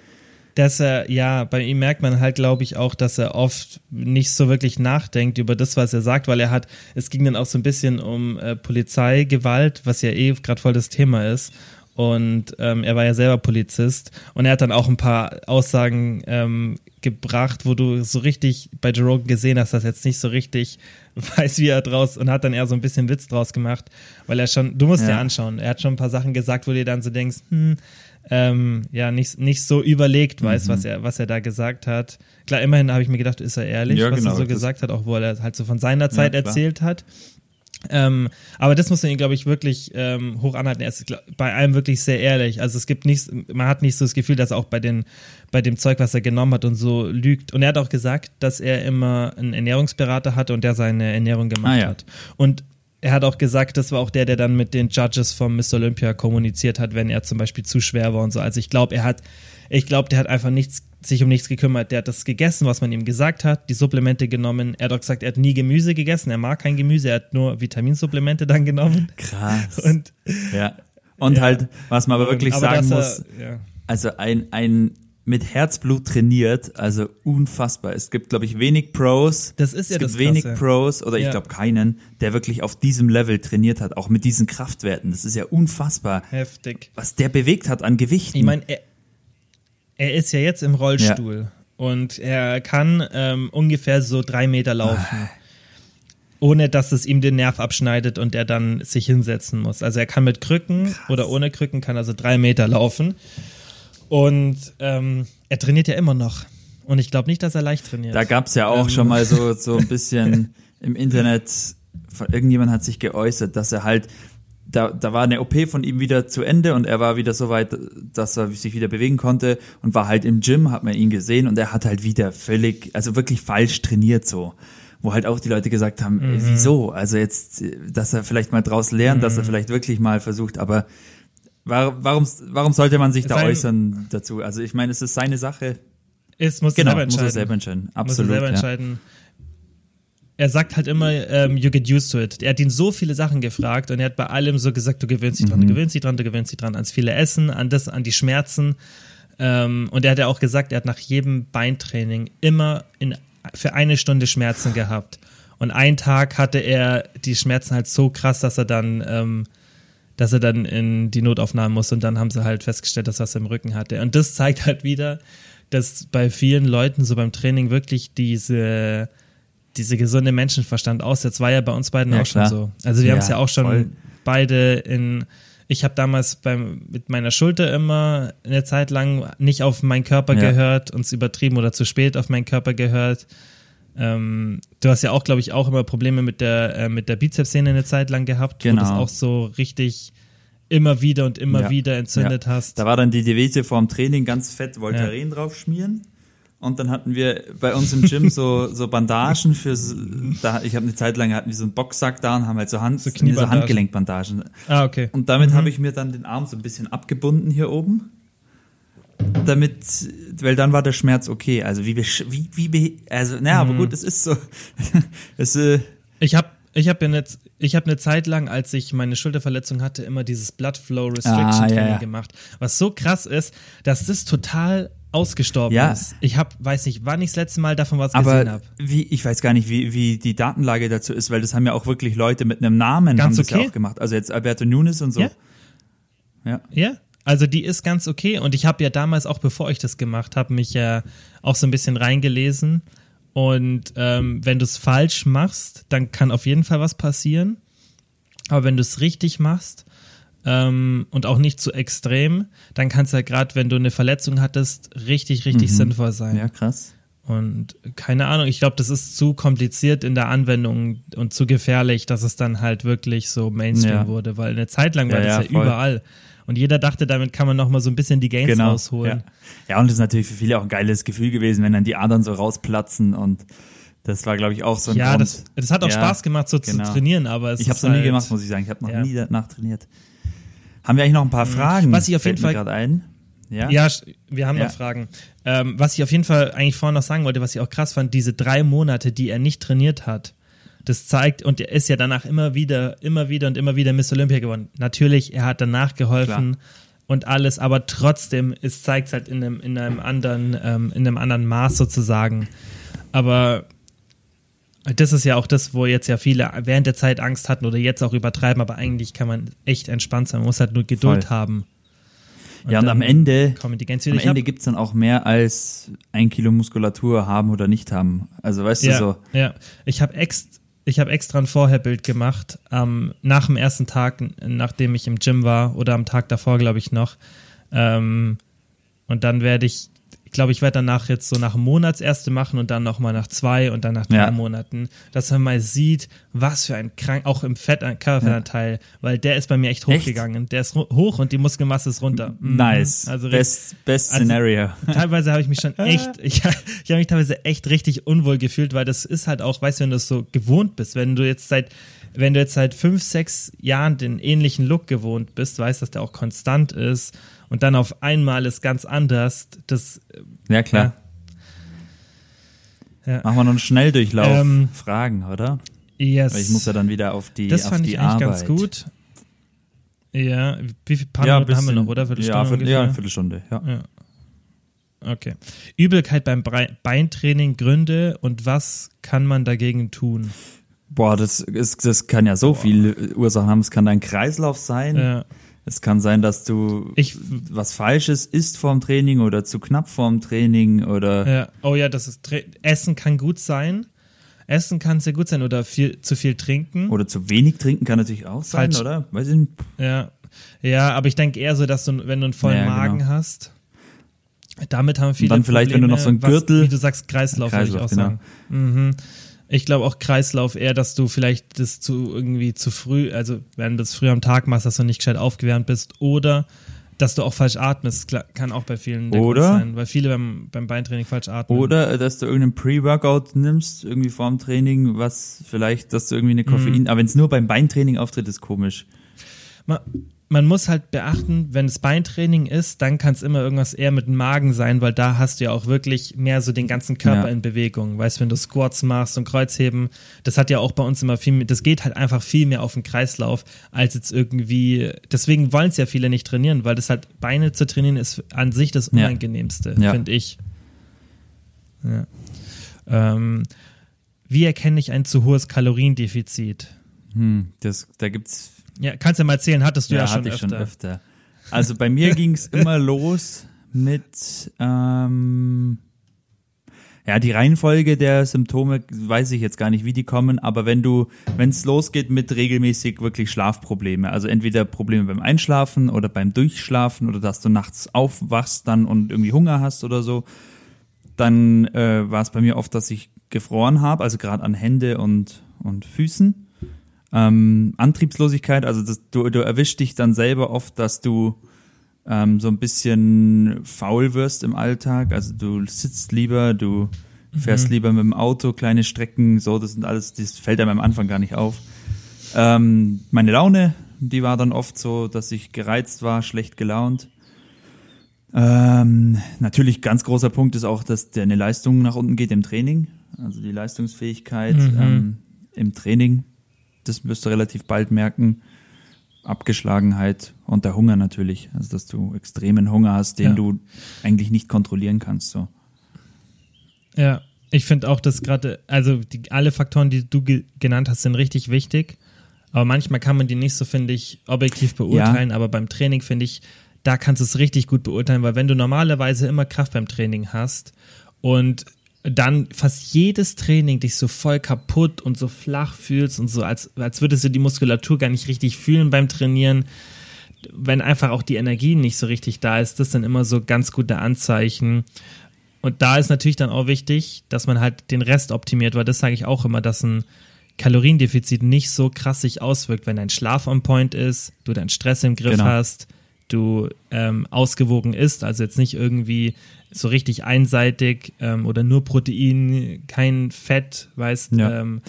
dass er, ja, bei ihm merkt man halt, glaube ich, auch, dass er oft nicht so wirklich nachdenkt über das, was er sagt, weil er hat, es ging dann auch so ein bisschen um äh, Polizeigewalt, was ja eh gerade voll das Thema ist. Und ähm, er war ja selber Polizist und er hat dann auch ein paar Aussagen ähm, gebracht, wo du so richtig bei Joe gesehen hast, dass er jetzt nicht so richtig <laughs> weiß, wie er draus und hat dann eher so ein bisschen Witz draus gemacht, weil er schon, du musst Ja. dir anschauen, er hat schon ein paar Sachen gesagt, wo du dir dann so denkst, hm, ähm, ja, nicht, nicht so überlegt weiß, Mhm. was er, was er da gesagt hat. Klar, immerhin habe ich mir gedacht, ist er ehrlich, Ja, was genau, er so gesagt hat, auch wo er halt so von seiner Zeit klar. erzählt hat. Ähm, aber das muss man ihn, glaube ich, wirklich ähm, hoch anhalten. Er ist bei allem wirklich sehr ehrlich. Also es gibt nichts, man hat nicht so das Gefühl, dass er auch bei den, bei dem Zeug, was er genommen hat und so lügt. Und er hat auch gesagt, dass er immer einen Ernährungsberater hatte und der seine Ernährung gemacht Ah, ja. hat. Und er hat auch gesagt, das war auch der, der dann mit den Judges vom Miss Olympia kommuniziert hat, wenn er zum Beispiel zu schwer war und so. Also ich glaube, er hat, ich glaube, der hat einfach nichts, sich um nichts gekümmert. Der hat das gegessen, was man ihm gesagt hat, die Supplemente genommen. Er hat auch gesagt, er hat nie Gemüse gegessen, er mag kein Gemüse, er hat nur Vitaminsupplemente dann genommen. Krass. Und, ja. Und Ja. halt, was man aber wirklich aber sagen muss, er, ja. also ein, ein mit Herzblut trainiert, also unfassbar. Es gibt, glaube ich, wenig Pros. Das ist ja es gibt das wenig Krasse. Pros oder ich Ja. glaube keinen, der wirklich auf diesem Level trainiert hat, auch mit diesen Kraftwerten. Das ist ja unfassbar, heftig. was der bewegt hat an Gewichten. Ich meine, er, er ist ja jetzt im Rollstuhl und er kann ähm, ungefähr so drei Meter laufen. Ohne dass es ihm den Nerv abschneidet und er dann sich hinsetzen muss. Also er kann mit Krücken oder ohne Krücken kann also drei Meter laufen. Und ähm, er trainiert ja immer noch. Und ich glaube nicht, dass er leicht trainiert. Da gab's ja auch Ähm. schon mal so, so ein bisschen <laughs> im Internet, von irgendjemand hat sich geäußert, dass er halt, da, da war eine OP von ihm wieder zu Ende und er war wieder so weit, dass er sich wieder bewegen konnte und war halt im Gym, hat man ihn gesehen und er hat halt wieder völlig, also wirklich falsch trainiert so. Wo halt auch die Leute gesagt haben, Mhm. äh, wieso? Also jetzt, dass er vielleicht mal draus lernt, dass er vielleicht wirklich mal versucht, aber war- warum, warum sollte man sich da Sein- äußern dazu? Also ich meine, es ist seine Sache. ist, muss Genau, er selber muss entscheiden. er selber entscheiden. muss er Absolut. selber ja. entscheiden. Er sagt halt immer, ähm, you get used to it. Er hat ihn so viele Sachen gefragt und er hat bei allem so gesagt, du gewöhnst dich dran, Mhm. du gewöhnst dich dran, du gewöhnst dich dran, ans viele Essen, an das, an die Schmerzen. Ähm, und er hat ja auch gesagt, er hat nach jedem Beintraining immer in, für eine Stunde Schmerzen gehabt. Und einen Tag hatte er die Schmerzen halt so krass, dass er dann, ähm, dass er dann in die Notaufnahme muss und dann haben sie halt festgestellt, dass er es im Rücken hatte. Und das zeigt halt wieder, dass bei vielen Leuten so beim Training wirklich diese, diese gesunde Menschenverstand aussetzt. War ja bei uns beiden Ja, auch schon klar. so. Also wir Ja, haben es ja auch schon voll. beide in. Ich habe damals beim, mit meiner Schulter immer eine Zeit lang nicht auf meinen Körper Ja. gehört, uns übertrieben oder zu spät auf meinen Körper gehört. Ähm, du hast ja auch, glaube ich, auch immer Probleme mit der, äh, mit der Bizepssehne eine Zeit lang gehabt, wo du das Genau. auch so richtig immer wieder und immer Ja. wieder entzündet Ja. hast. Da war dann die Devise vorm Training ganz fett Voltaren drauf schmieren. Und dann hatten wir bei uns im Gym so, <laughs> so Bandagen für, da, ich habe eine Zeit lang hatten wir so einen Boxsack da und haben halt so, Hand, So so. Handgelenkbandagen. ah, okay. Und damit habe ich mir dann den Arm so ein bisschen abgebunden hier oben. Damit, weil dann war der Schmerz okay. Also wie, wie, wie, also, naja, aber gut, es ist so, <laughs> es, äh, Ich habe ich hab ja jetzt, ich habe eine Zeit lang, als ich meine Schulterverletzung hatte, immer dieses Blood Flow Restriction Ah, ja, Training ja. gemacht. Was so krass ist, dass das total ausgestorben Ja. ist. Ich habe, weiß nicht, wann ich das letzte Mal davon was gesehen aber habe. wie, ich weiß gar nicht, wie, wie die Datenlage dazu ist, weil das haben ja auch wirklich Leute mit einem Namen Ganz haben das okay. ja auch gemacht. Also jetzt Alberto Nunes und so. Ja. Ja. Ja, also die ist ganz okay und ich habe ja damals auch, bevor ich das gemacht habe, mich ja auch so ein bisschen reingelesen und ähm, wenn du es falsch machst, dann kann auf jeden Fall was passieren, aber wenn du es richtig machst ähm, und auch nicht zu extrem, dann kann es ja gerade, wenn du eine Verletzung hattest, richtig, richtig sinnvoll sein. Ja, krass. Und keine Ahnung, ich glaube, das ist zu kompliziert in der Anwendung und zu gefährlich, dass es dann halt wirklich so Mainstream Ja. wurde, weil eine Zeit lang war Ja, das ja, ja, überall. Und jeder dachte, damit kann man nochmal so ein bisschen die Gains Genau. rausholen. Ja. ja, und das ist natürlich für viele auch ein geiles Gefühl gewesen, wenn dann die Adern so rausplatzen und das war, glaube ich, auch so ein Ja, Grund. das, das hat auch Ja, Spaß gemacht, so genau. zu trainieren, aber es Ich habe es noch nie halt, gemacht, muss ich sagen. Ich habe noch Ja. Mhm. nie danach trainiert. Haben wir eigentlich noch ein paar Fragen? Was ich auf Fällt jeden Fall- gerade ein. Ja? Ja, wir haben Ja. noch Fragen. Ähm, was ich auf jeden Fall eigentlich vorhin noch sagen wollte, was ich auch krass fand, diese drei Monate, die er nicht trainiert hat, das zeigt, und er ist ja danach immer wieder, immer wieder und immer wieder Miss Olympia gewonnen. Natürlich, er hat danach geholfen und alles, aber trotzdem, es zeigt halt in einem, in einem anderen, ähm, in einem anderen Maß sozusagen. Aber das ist ja auch das, wo jetzt ja viele während der Zeit Angst hatten oder jetzt auch übertreiben, aber eigentlich kann man echt entspannt sein. Man muss halt nur Geduld Voll. haben. Ja, und am Ende, am Ende gibt's dann auch mehr als ein Kilo Muskulatur haben oder nicht haben. Also weißt ja, du so, Ja, ich habe ex, ich hab extra ein Vorherbild gemacht, ähm, nach dem ersten Tag, nachdem ich im Gym war, oder am Tag davor, glaube ich, noch. Ähm, und dann werde ich glaube, ich werde danach jetzt so nach einem Monat das erste machen und dann nochmal nach zwei und dann nach drei Ja. Monaten, dass man mal sieht, was für ein krank, auch im Fett, Körperfettanteil, weil der ist bei mir echt Echt? hochgegangen. Der ist hoch und die Muskelmasse ist runter. Mhm. nice. Also best, best also- Scenario. <laughs> teilweise habe ich mich schon echt, ich, ich habe mich teilweise echt richtig unwohl gefühlt, weil das ist halt auch, weißt du, wenn du es so gewohnt bist, wenn du jetzt seit, wenn du jetzt seit fünf, sechs Jahren den ähnlichen Look gewohnt bist, weißt, dass der auch konstant ist und dann auf einmal ist ganz anders, das, ja, klar. Ja. Machen wir noch einen Schnelldurchlauf. Ähm, Fragen, oder? yes. Weil ich muss ja dann wieder auf die, das auf fand die ich eigentlich Arbeit. ganz gut. Ja, wie viele paar Ja, Minuten haben wir bisschen- noch, oder? Viertelstunde ja, Viertel, ja, Viertelstunde, ja. Ja. Okay. Übelkeit beim Beintraining, Gründe und was kann man dagegen tun? Boah, das ist, das kann ja so viele Ursachen haben. Es kann dein Kreislauf sein. Ja. Es kann sein, dass du Ich- was Falsches isst vorm Training oder zu knapp vorm Training oder Ja. Oh ja, das ist Essen kann gut sein. Essen kann sehr gut sein oder viel zu viel trinken. oder zu wenig trinken kann natürlich auch sein, Falsch. oder? Weiß ich nicht. Ja. Ja, aber ich denke eher so, dass du, wenn du einen vollen Ja, Magen genau. hast, damit haben viele dann vielleicht, wenn du noch so einen Probleme, Gürtel- Was, wie du sagst, Kreislauf, würde ich Kreislauf, auch genau. sagen. Mhm. Ich glaube auch Kreislauf eher, dass du vielleicht das zu irgendwie zu früh, also wenn du das früh am Tag machst, dass du nicht gescheit aufgewärmt bist oder dass du auch falsch atmest, kann auch bei vielen der Grund Oder- sein, weil viele beim, beim Beintraining falsch atmen. Oder äh, dass du irgendeinen Pre-Workout nimmst, irgendwie vorm Training, was vielleicht, dass du irgendwie eine Koffein, Mhm. aber wenn es nur beim Beintraining auftritt, ist komisch. man, man muss halt beachten, wenn es Beintraining ist, dann kann es immer irgendwas eher mit dem Magen sein, weil da hast du ja auch wirklich mehr so den ganzen Körper Ja. in Bewegung. Weißt, wenn du Squats machst und Kreuzheben, das hat ja auch bei uns immer viel, mehr- das geht halt einfach viel mehr auf den Kreislauf, als jetzt irgendwie, deswegen wollen es ja viele nicht trainieren, weil das halt Beine zu trainieren ist an sich das. Unangenehmste, Ja. finde ich. Ja. Ähm, wie erkenne ich ein zu hohes Kaloriendefizit? Hm, das, da gibt's Ja, kannst ja mal erzählen, hattest du ja, schon hatte ich öfter. schon öfter. Also bei mir <laughs> ging's immer los mit ähm, ja, die Reihenfolge der Symptome weiß ich jetzt gar nicht, wie die kommen, aber wenn du, wenn es losgeht mit regelmäßig wirklich Schlafprobleme, also entweder Probleme beim Einschlafen oder beim Durchschlafen oder dass du nachts aufwachst dann und irgendwie Hunger hast oder so, dann äh, war es bei mir oft, dass ich gefroren habe, also gerade an Hände und, und Füßen. Ähm, Antriebslosigkeit, also das, du, du erwischst dich dann selber oft, dass du ähm, so ein bisschen faul wirst im Alltag. Also du sitzt lieber, du fährst lieber mit dem Auto kleine Strecken, so, das sind alles, das fällt einem am Anfang gar nicht auf. Ähm, meine Laune, die war dann oft so, dass ich gereizt war, schlecht gelaunt. Ähm, natürlich ganz großer Punkt ist auch, dass deine Leistung nach unten geht im Training. Also die Leistungsfähigkeit Mhm. ähm, im Training, das wirst du relativ bald merken. Abgeschlagenheit und der Hunger natürlich. Also dass du extremen Hunger hast, den Ja. du eigentlich nicht kontrollieren kannst. So. Ja, ich finde auch, dass gerade, also die, alle Faktoren, die du ge genannt hast, sind richtig wichtig. Aber manchmal kann man die nicht so, finde ich, objektiv beurteilen. Aber beim Training, finde ich, da kannst du es richtig gut beurteilen, weil wenn du normalerweise immer Kraft beim Training hast und dann fast jedes Training dich so voll kaputt und so flach fühlst und so, als, als würdest du die Muskulatur gar nicht richtig fühlen beim Trainieren, wenn einfach auch die Energie nicht so richtig da ist, das sind immer so ganz gute Anzeichen. Und da ist natürlich dann auch wichtig, dass man halt den Rest optimiert, weil das sage ich auch immer, dass ein Kaloriendefizit nicht so krass sich auswirkt, wenn dein Schlaf on point ist, du deinen Stress im Griff Genau. hast, du ähm, ausgewogen isst, also jetzt nicht irgendwie so richtig einseitig ähm, oder nur Protein, kein Fett, weißt, Ja. ähm,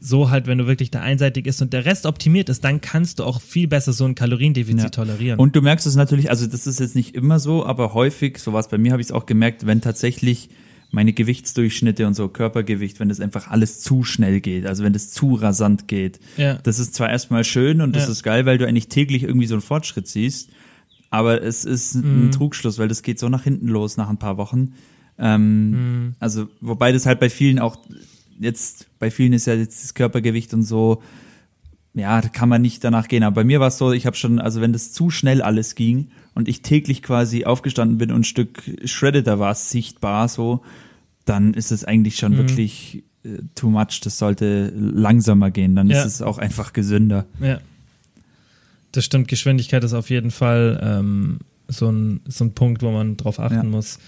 so halt, wenn du wirklich da einseitig ist und der Rest optimiert ist, dann kannst du auch viel besser so ein Kaloriendefizit ja. tolerieren. Und du merkst es natürlich, also das ist jetzt nicht immer so, aber häufig, so was bei mir habe ich es auch gemerkt, wenn tatsächlich meine Gewichtsdurchschnitte und so Körpergewicht, wenn das einfach alles zu schnell geht, also wenn das zu rasant geht. Ja. Das ist zwar erstmal schön und das ja. ist geil, weil du eigentlich täglich irgendwie so einen Fortschritt siehst, aber es ist mhm. ein Trugschluss, weil das geht so nach hinten los nach ein paar Wochen. Ähm, mhm. Also, wobei das halt bei vielen auch jetzt, bei vielen ist ja jetzt das Körpergewicht und so, ja, da kann man nicht danach gehen. Aber bei mir war es so, ich habe schon, also wenn das zu schnell alles ging und ich täglich quasi aufgestanden bin und ein Stück Shredder war sichtbar so, dann ist es eigentlich schon mhm. wirklich äh, too much. Das sollte langsamer gehen. Dann ja. ist es auch einfach gesünder. Ja. Das stimmt. Geschwindigkeit ist auf jeden Fall ähm, so, ein, so ein Punkt, wo man drauf achten ja. muss.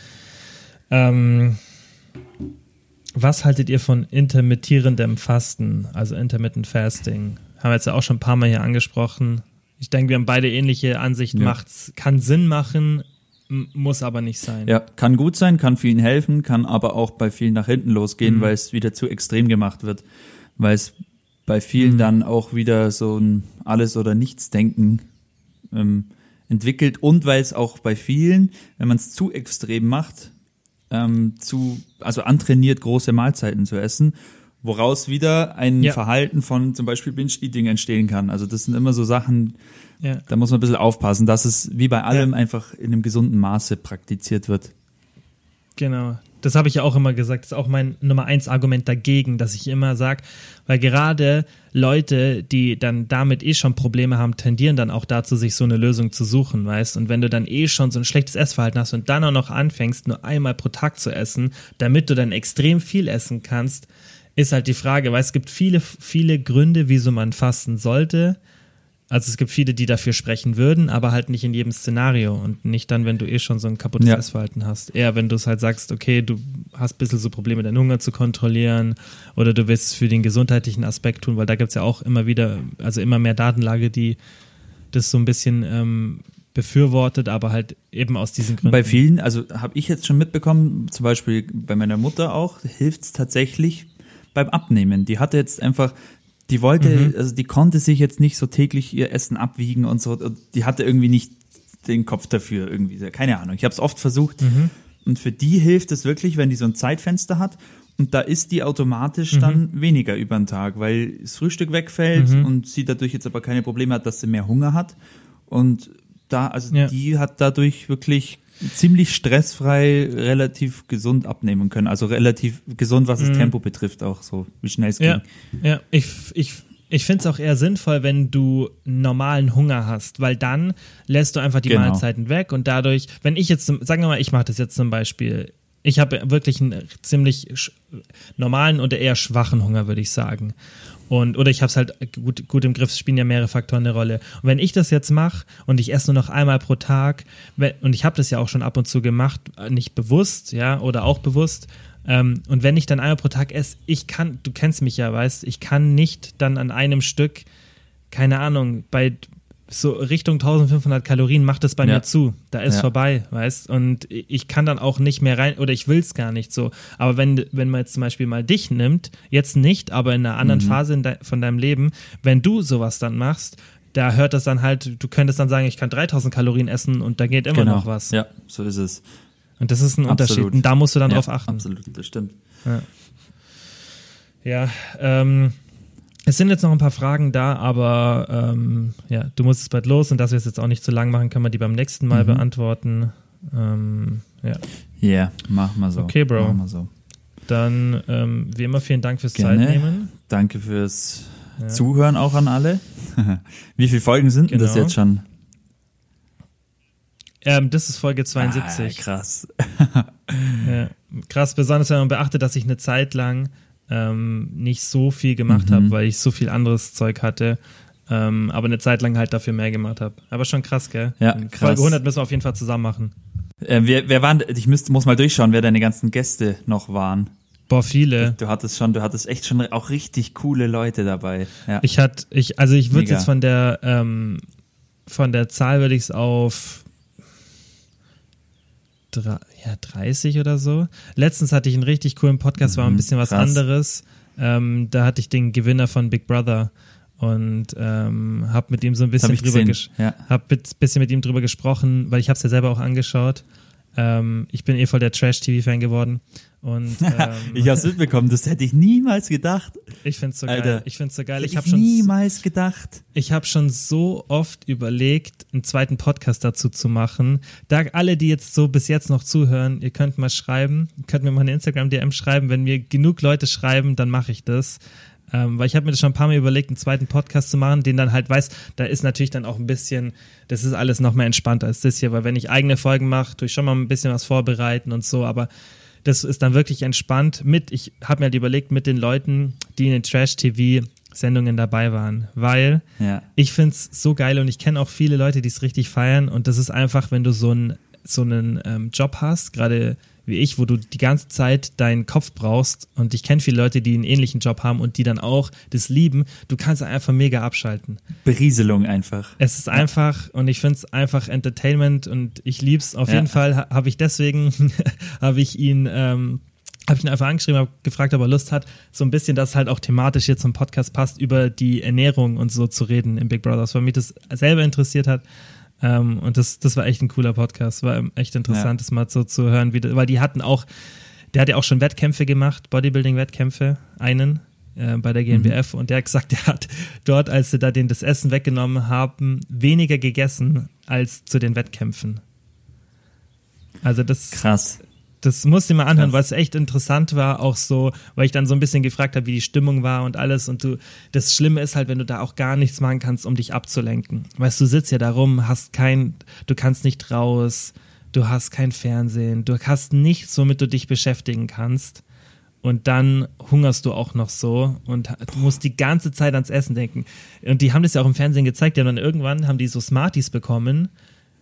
Ähm, was haltet ihr von intermittierendem Fasten, also Intermittent Fasting? Haben wir jetzt ja auch schon ein paar Mal hier angesprochen. Ich denke, wir haben beide ähnliche Ansichten. Ja. Macht's, kann Sinn machen, muss aber nicht sein. Ja, kann gut sein, kann vielen helfen, kann aber auch bei vielen nach hinten losgehen, mhm. weil es wieder zu extrem gemacht wird. Weil es bei vielen mhm. dann auch wieder so ein Alles- oder Nichts-Denken ähm, entwickelt und weil es auch bei vielen, wenn man es zu extrem macht, ähm, zu, also antrainiert, große Mahlzeiten zu essen, woraus wieder ein ja. Verhalten von zum Beispiel Binge-Eating entstehen kann. Also das sind immer so Sachen, ja. Da muss man ein bisschen aufpassen, dass es wie bei allem ja. einfach in einem gesunden Maße praktiziert wird. Genau. Das habe ich ja auch immer gesagt. Das ist auch mein Nummer eins Argument dagegen, dass ich immer sage, weil gerade Leute, die dann damit eh schon Probleme haben, tendieren dann auch dazu, sich so eine Lösung zu suchen, weißt? Und wenn du dann eh schon so ein schlechtes Essverhalten hast und dann auch noch anfängst, nur einmal pro Tag zu essen, damit du dann extrem viel essen kannst, ist halt die Frage, weil es gibt viele, viele Gründe, wieso man fasten sollte. Also es gibt viele, die dafür sprechen würden, aber halt nicht in jedem Szenario und nicht dann, wenn du eh schon so ein kaputtes ja. Essverhalten hast. Eher, wenn du es halt sagst, okay, du hast ein bisschen so Probleme, deinen Hunger zu kontrollieren oder du willst es für den gesundheitlichen Aspekt tun, weil da gibt es ja auch immer wieder, also immer mehr Datenlage, die das so ein bisschen ähm, befürwortet, aber halt eben aus diesen Gründen. Bei vielen, also habe ich jetzt schon mitbekommen, zum Beispiel bei meiner Mutter auch, hilft es tatsächlich beim Abnehmen. Die hatte jetzt einfach die wollte, mhm. also die konnte sich jetzt nicht so täglich ihr Essen abwiegen und so. Die hatte irgendwie nicht den Kopf dafür irgendwie. Keine Ahnung. Ich habe es oft versucht. Mhm. Und für die hilft es wirklich, wenn die so ein Zeitfenster hat. Und da ist die automatisch mhm. dann weniger über den Tag, weil das Frühstück wegfällt mhm. und sie dadurch jetzt aber keine Probleme hat, dass sie mehr Hunger hat. Und da, also ja. die hat dadurch wirklich ziemlich stressfrei, relativ gesund abnehmen können. Also relativ gesund, was das mhm. Tempo betrifft, auch so, wie schnell es ja, ging. Ja, ich, ich, ich finde es auch eher sinnvoll, wenn du normalen Hunger hast, weil dann lässt du einfach die genau. Mahlzeiten weg und dadurch, wenn ich jetzt, sagen wir mal, ich mache das jetzt zum Beispiel, ich habe wirklich einen ziemlich normalen oder eher schwachen Hunger, würde ich sagen. Und, oder ich habe es halt gut, gut im Griff, spielen ja mehrere Faktoren eine Rolle. Und wenn ich das jetzt mache und ich esse nur noch einmal pro Tag, und ich habe das ja auch schon ab und zu gemacht, nicht bewusst, ja, oder auch bewusst, ähm, und wenn ich dann einmal pro Tag esse, ich kann, du kennst mich ja, weißt, ich kann nicht dann an einem Stück, keine Ahnung, bei so Richtung 1500 Kalorien macht es bei ja. mir zu. Da ist ja. vorbei, weißt? Und ich kann dann auch nicht mehr rein oder ich will es gar nicht so. Aber wenn, wenn man jetzt zum Beispiel mal dich nimmt, jetzt nicht, aber in einer anderen mhm. Phase de von deinem Leben, wenn du sowas dann machst, da hört das dann halt, du könntest dann sagen, ich kann 3000 Kalorien essen und da geht immer genau. noch was. Ja, so ist es. Und das ist ein absolut. Unterschied. Und da musst du dann ja, drauf achten. Absolut, das stimmt. Ja, ja ähm, es sind jetzt noch ein paar Fragen da, aber ähm, ja, du musst es bald los und dass wir es jetzt auch nicht zu lang machen, können wir die beim nächsten Mal mhm. beantworten. Ähm, ja. Ja, yeah, mach mal so. Okay, Bro. Mach mal so. Dann ähm, wie immer vielen Dank fürs Gerne. Zeitnehmen. Danke fürs ja. Zuhören auch an alle. <laughs> wie viele Folgen sind genau. das jetzt schon? Ähm, das ist Folge 72. Ah, krass. <laughs> ja, krass, besonders wenn man beachtet, dass ich eine Zeit lang ähm, nicht so viel gemacht mhm. habe, weil ich so viel anderes Zeug hatte. Ähm, aber eine Zeit lang halt dafür mehr gemacht habe. Aber schon krass, gell? Ja, krass. Folge 100 müssen wir auf jeden Fall zusammen machen. Äh, wer, wer waren, ich müsste, muss mal durchschauen, wer deine ganzen Gäste noch waren. Boah, viele. Du hattest schon, du hattest echt schon auch richtig coole Leute dabei. Ja. Ich hatte, ich, also ich würde jetzt von der, ähm, von der Zahl würde ich es auf ja, 30 oder so. Letztens hatte ich einen richtig coolen Podcast, war ein mhm, bisschen was krass. anderes. Ähm, da hatte ich den Gewinner von Big Brother und ähm, habe mit ihm so ein bisschen drüber ja. hab bisschen mit ihm drüber gesprochen, weil ich habe es ja selber auch angeschaut. Ähm, ich bin eh voll der Trash-TV-Fan geworden und <laughs> ähm, Ich hab's mitbekommen, das hätte ich niemals gedacht. ich find's so Alter. geil. Ich find's so geil. Hätte Ich habe schon niemals gedacht. ich habe schon so oft überlegt, einen zweiten Podcast dazu zu machen. Da alle, die jetzt so bis jetzt noch zuhören, ihr könnt mal schreiben, ihr könnt mir mal eine Instagram-DM schreiben. Wenn mir genug Leute schreiben, dann mache ich das. Ähm, weil ich habe mir das schon ein paar Mal überlegt, einen zweiten Podcast zu machen, den dann halt weiß, da ist natürlich dann auch ein bisschen, das ist alles noch mehr entspannter als das hier, weil wenn ich eigene Folgen mache, tue ich schon mal ein bisschen was vorbereiten und so, aber das ist dann wirklich entspannt mit, ich habe mir halt überlegt, mit den Leuten, die in den Trash-TV-Sendungen dabei waren, weil Ja. ich find's so geil und ich kenne auch viele Leute, die es richtig feiern und das ist einfach, wenn du so einen so einen ähm, Job hast, gerade wie ich, wo du die ganze Zeit deinen Kopf brauchst und ich kenne viele Leute, die einen ähnlichen Job haben und die dann auch das lieben, du kannst einfach mega abschalten. Berieselung einfach. Es ist einfach und ich finde es einfach Entertainment und ich lieb's. Auf Ja. jeden Fall ha- habe ich deswegen, <laughs> habe ich ihn, ähm, habe ich ihn einfach angeschrieben, habe gefragt, ob er Lust hat, so ein bisschen, dass halt auch thematisch hier zum Podcast passt, über die Ernährung und so zu reden im Big Brother, weil mich das selber interessiert hat. Ähm, und das, das war echt ein cooler Podcast. War echt interessant, das mal so zu hören, wie, weil die hatten auch, der hat ja auch schon Wettkämpfe gemacht, Bodybuilding-Wettkämpfe, einen äh, bei der GmbF und der hat gesagt, der hat dort, als sie da den das Essen weggenommen haben, weniger gegessen als zu den Wettkämpfen. Also das, Krass. Das musste ich mal anhören, es echt interessant war, auch so, weil ich dann so ein bisschen gefragt habe, wie die Stimmung war und alles. Und du, das Schlimme ist halt, wenn du da auch gar nichts machen kannst, um dich abzulenken. Weißt du, du sitzt ja da rum, hast kein, du kannst nicht raus, du hast kein Fernsehen, du hast nichts, womit du dich beschäftigen kannst. Und dann hungerst du auch noch so und du musst die ganze Zeit ans Essen denken. Und die haben das ja auch im Fernsehen gezeigt, ja, und dann irgendwann haben die so Smarties bekommen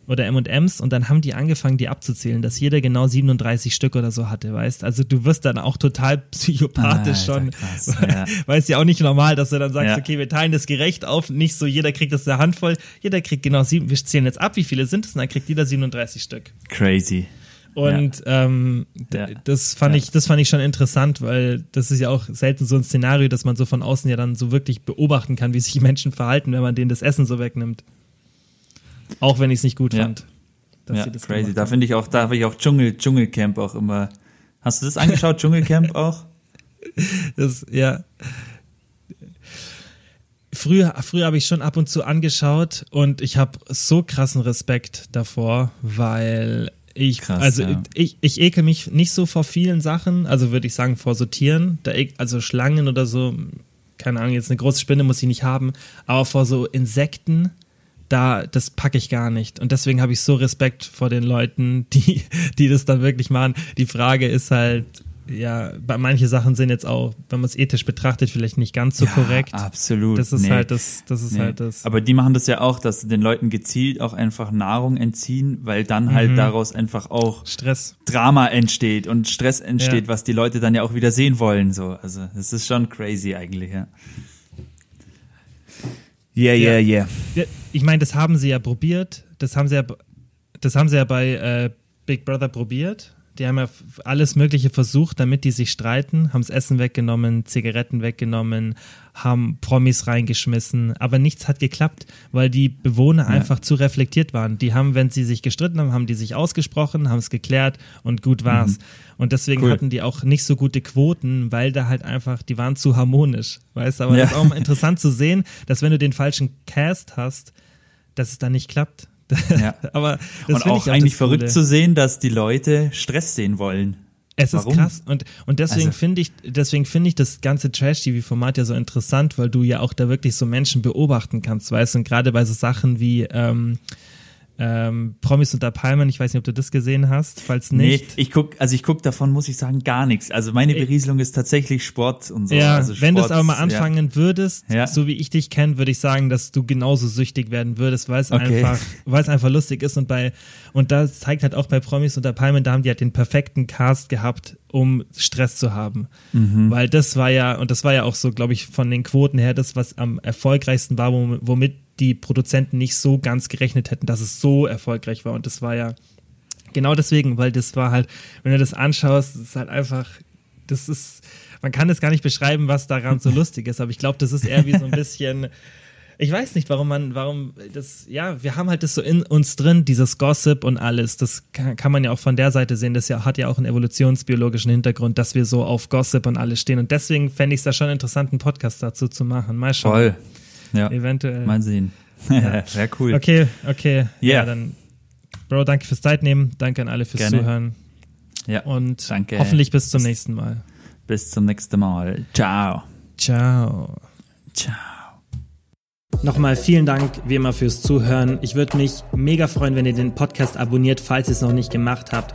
oder M&Ms und dann haben die angefangen, die abzuzählen, dass jeder genau 37 Stück oder so hatte, weißt? Also du wirst dann auch total psychopathisch Alter, schon, krass, weil, ja. <laughs> weil es ja auch nicht normal, dass du dann sagst, Ja. okay, wir teilen das gerecht auf, nicht so jeder kriegt das eine Handvoll, jeder kriegt genau sieben, wir zählen jetzt ab, wie viele sind es und dann kriegt jeder 37 Stück. Crazy. Und ähm, d- Ja. das fand Ja. ich, das fand ich schon interessant, weil das ist ja auch selten so ein Szenario, dass man so von außen ja dann so wirklich beobachten kann, wie sich Menschen verhalten, wenn man denen das Essen so wegnimmt. Auch wenn ich es nicht gut Ja. fand. Ja, crazy. Da finde ich auch, da habe ich auch Dschungel, Dschungelcamp auch immer. Hast du das angeschaut, Dschungelcamp <laughs> auch? Das, ja. Früher, früher habe ich schon ab und zu angeschaut und ich habe so krassen Respekt davor, weil ich, Krass, also ja. ich, ich ekel mich nicht so vor vielen Sachen, also würde ich sagen vor Sortieren, da ek, also Schlangen oder so, keine Ahnung, jetzt eine große Spinne muss ich nicht haben, aber vor so Insekten, da, das packe ich gar nicht. Und deswegen habe ich so Respekt vor den Leuten, <laughs> die, die das dann wirklich machen. Die Frage ist halt, ja, bei manche Sachen sind jetzt auch, wenn man es ethisch betrachtet, vielleicht nicht ganz so korrekt. Absolut. Das ist Nee. halt das, das ist Nee. halt das. Aber die machen das ja auch, dass sie den Leuten gezielt auch einfach Nahrung entziehen, weil dann halt Mhm. daraus einfach auch Stress. Drama entsteht und Stress entsteht, Ja. was die Leute dann ja auch wieder sehen wollen. So, also das ist schon crazy eigentlich, ja. Yeah, yeah, yeah. Ja, Ich meine, das haben sie ja probiert. Das haben sie ja, das haben sie ja bei äh, Big Brother probiert. Die haben ja alles Mögliche versucht, damit die sich streiten, haben das Essen weggenommen, Zigaretten weggenommen, haben Promis reingeschmissen, aber nichts hat geklappt, weil die Bewohner einfach zu reflektiert waren. Die haben, wenn sie sich gestritten haben, haben die sich ausgesprochen, haben es geklärt und gut war's. Und deswegen Cool. hatten die auch nicht so gute Quoten, weil da halt einfach, die waren zu harmonisch. Weißt du, aber Ja. das ist auch mal interessant zu sehen, dass wenn du den falschen Cast hast, dass es dann nicht klappt. <laughs> Ja. aber das Und finde auch ich eigentlich verrückt Coole. zu sehen, dass die Leute Stress sehen wollen. Es ist Warum? krass und, und deswegen Also- finde ich, deswegen finde ich das ganze Trash-TV-Format ja so interessant, weil du ja auch da wirklich so Menschen beobachten kannst, weißt du, und gerade bei so Sachen wie ähm, ähm, Promis unter Palmen, ich weiß nicht, ob du das gesehen hast, falls nicht. Nee, ich guck, also ich guck davon, muss ich sagen, gar nichts. Also meine Berieselung ist tatsächlich Sport und so. Ja, also wenn du es Sport, aber mal ja. anfangen würdest, Ja. so wie ich dich kenne, würde ich sagen, dass du genauso süchtig werden würdest, weil es Okay. einfach, weil es einfach lustig ist und bei und das zeigt halt auch bei Promis unter Palmen, da haben die halt den perfekten Cast gehabt, um Stress zu haben, Mhm. weil das war ja und das war ja auch so, glaube ich, von den Quoten her das, was am erfolgreichsten war, wom- womit die Produzenten nicht so ganz gerechnet hätten, dass es so erfolgreich war und das war ja genau deswegen, weil das war halt, wenn du das anschaust, das ist halt einfach das ist, man kann es gar nicht beschreiben, was daran so <laughs> lustig ist, aber ich glaube, das ist eher wie so ein bisschen ich weiß nicht, warum man, warum das, ja, wir haben halt das so in uns drin, dieses Gossip und alles. Das kann, kann man ja auch von der Seite sehen. Das ja, hat ja auch einen evolutionsbiologischen Hintergrund, dass wir so auf Gossip und alles stehen. Und deswegen fände ich es da schon interessant, einen Podcast dazu zu machen. Mal schauen. Voll. Ja. Eventuell. Mal sehen. <laughs> Ja, <laughs> Sehr cool. Okay, okay. Yeah. Ja, dann, Bro, danke fürs Zeit nehmen. Danke an alle fürs Gerne. Zuhören. Ja. Und Danke. hoffentlich bis zum nächsten Mal. Bis zum nächsten Mal. Ciao. Ciao. Ciao. Nochmal vielen Dank wie immer fürs Zuhören. Ich würde mich mega freuen, wenn ihr den Podcast abonniert, falls ihr es noch nicht gemacht habt.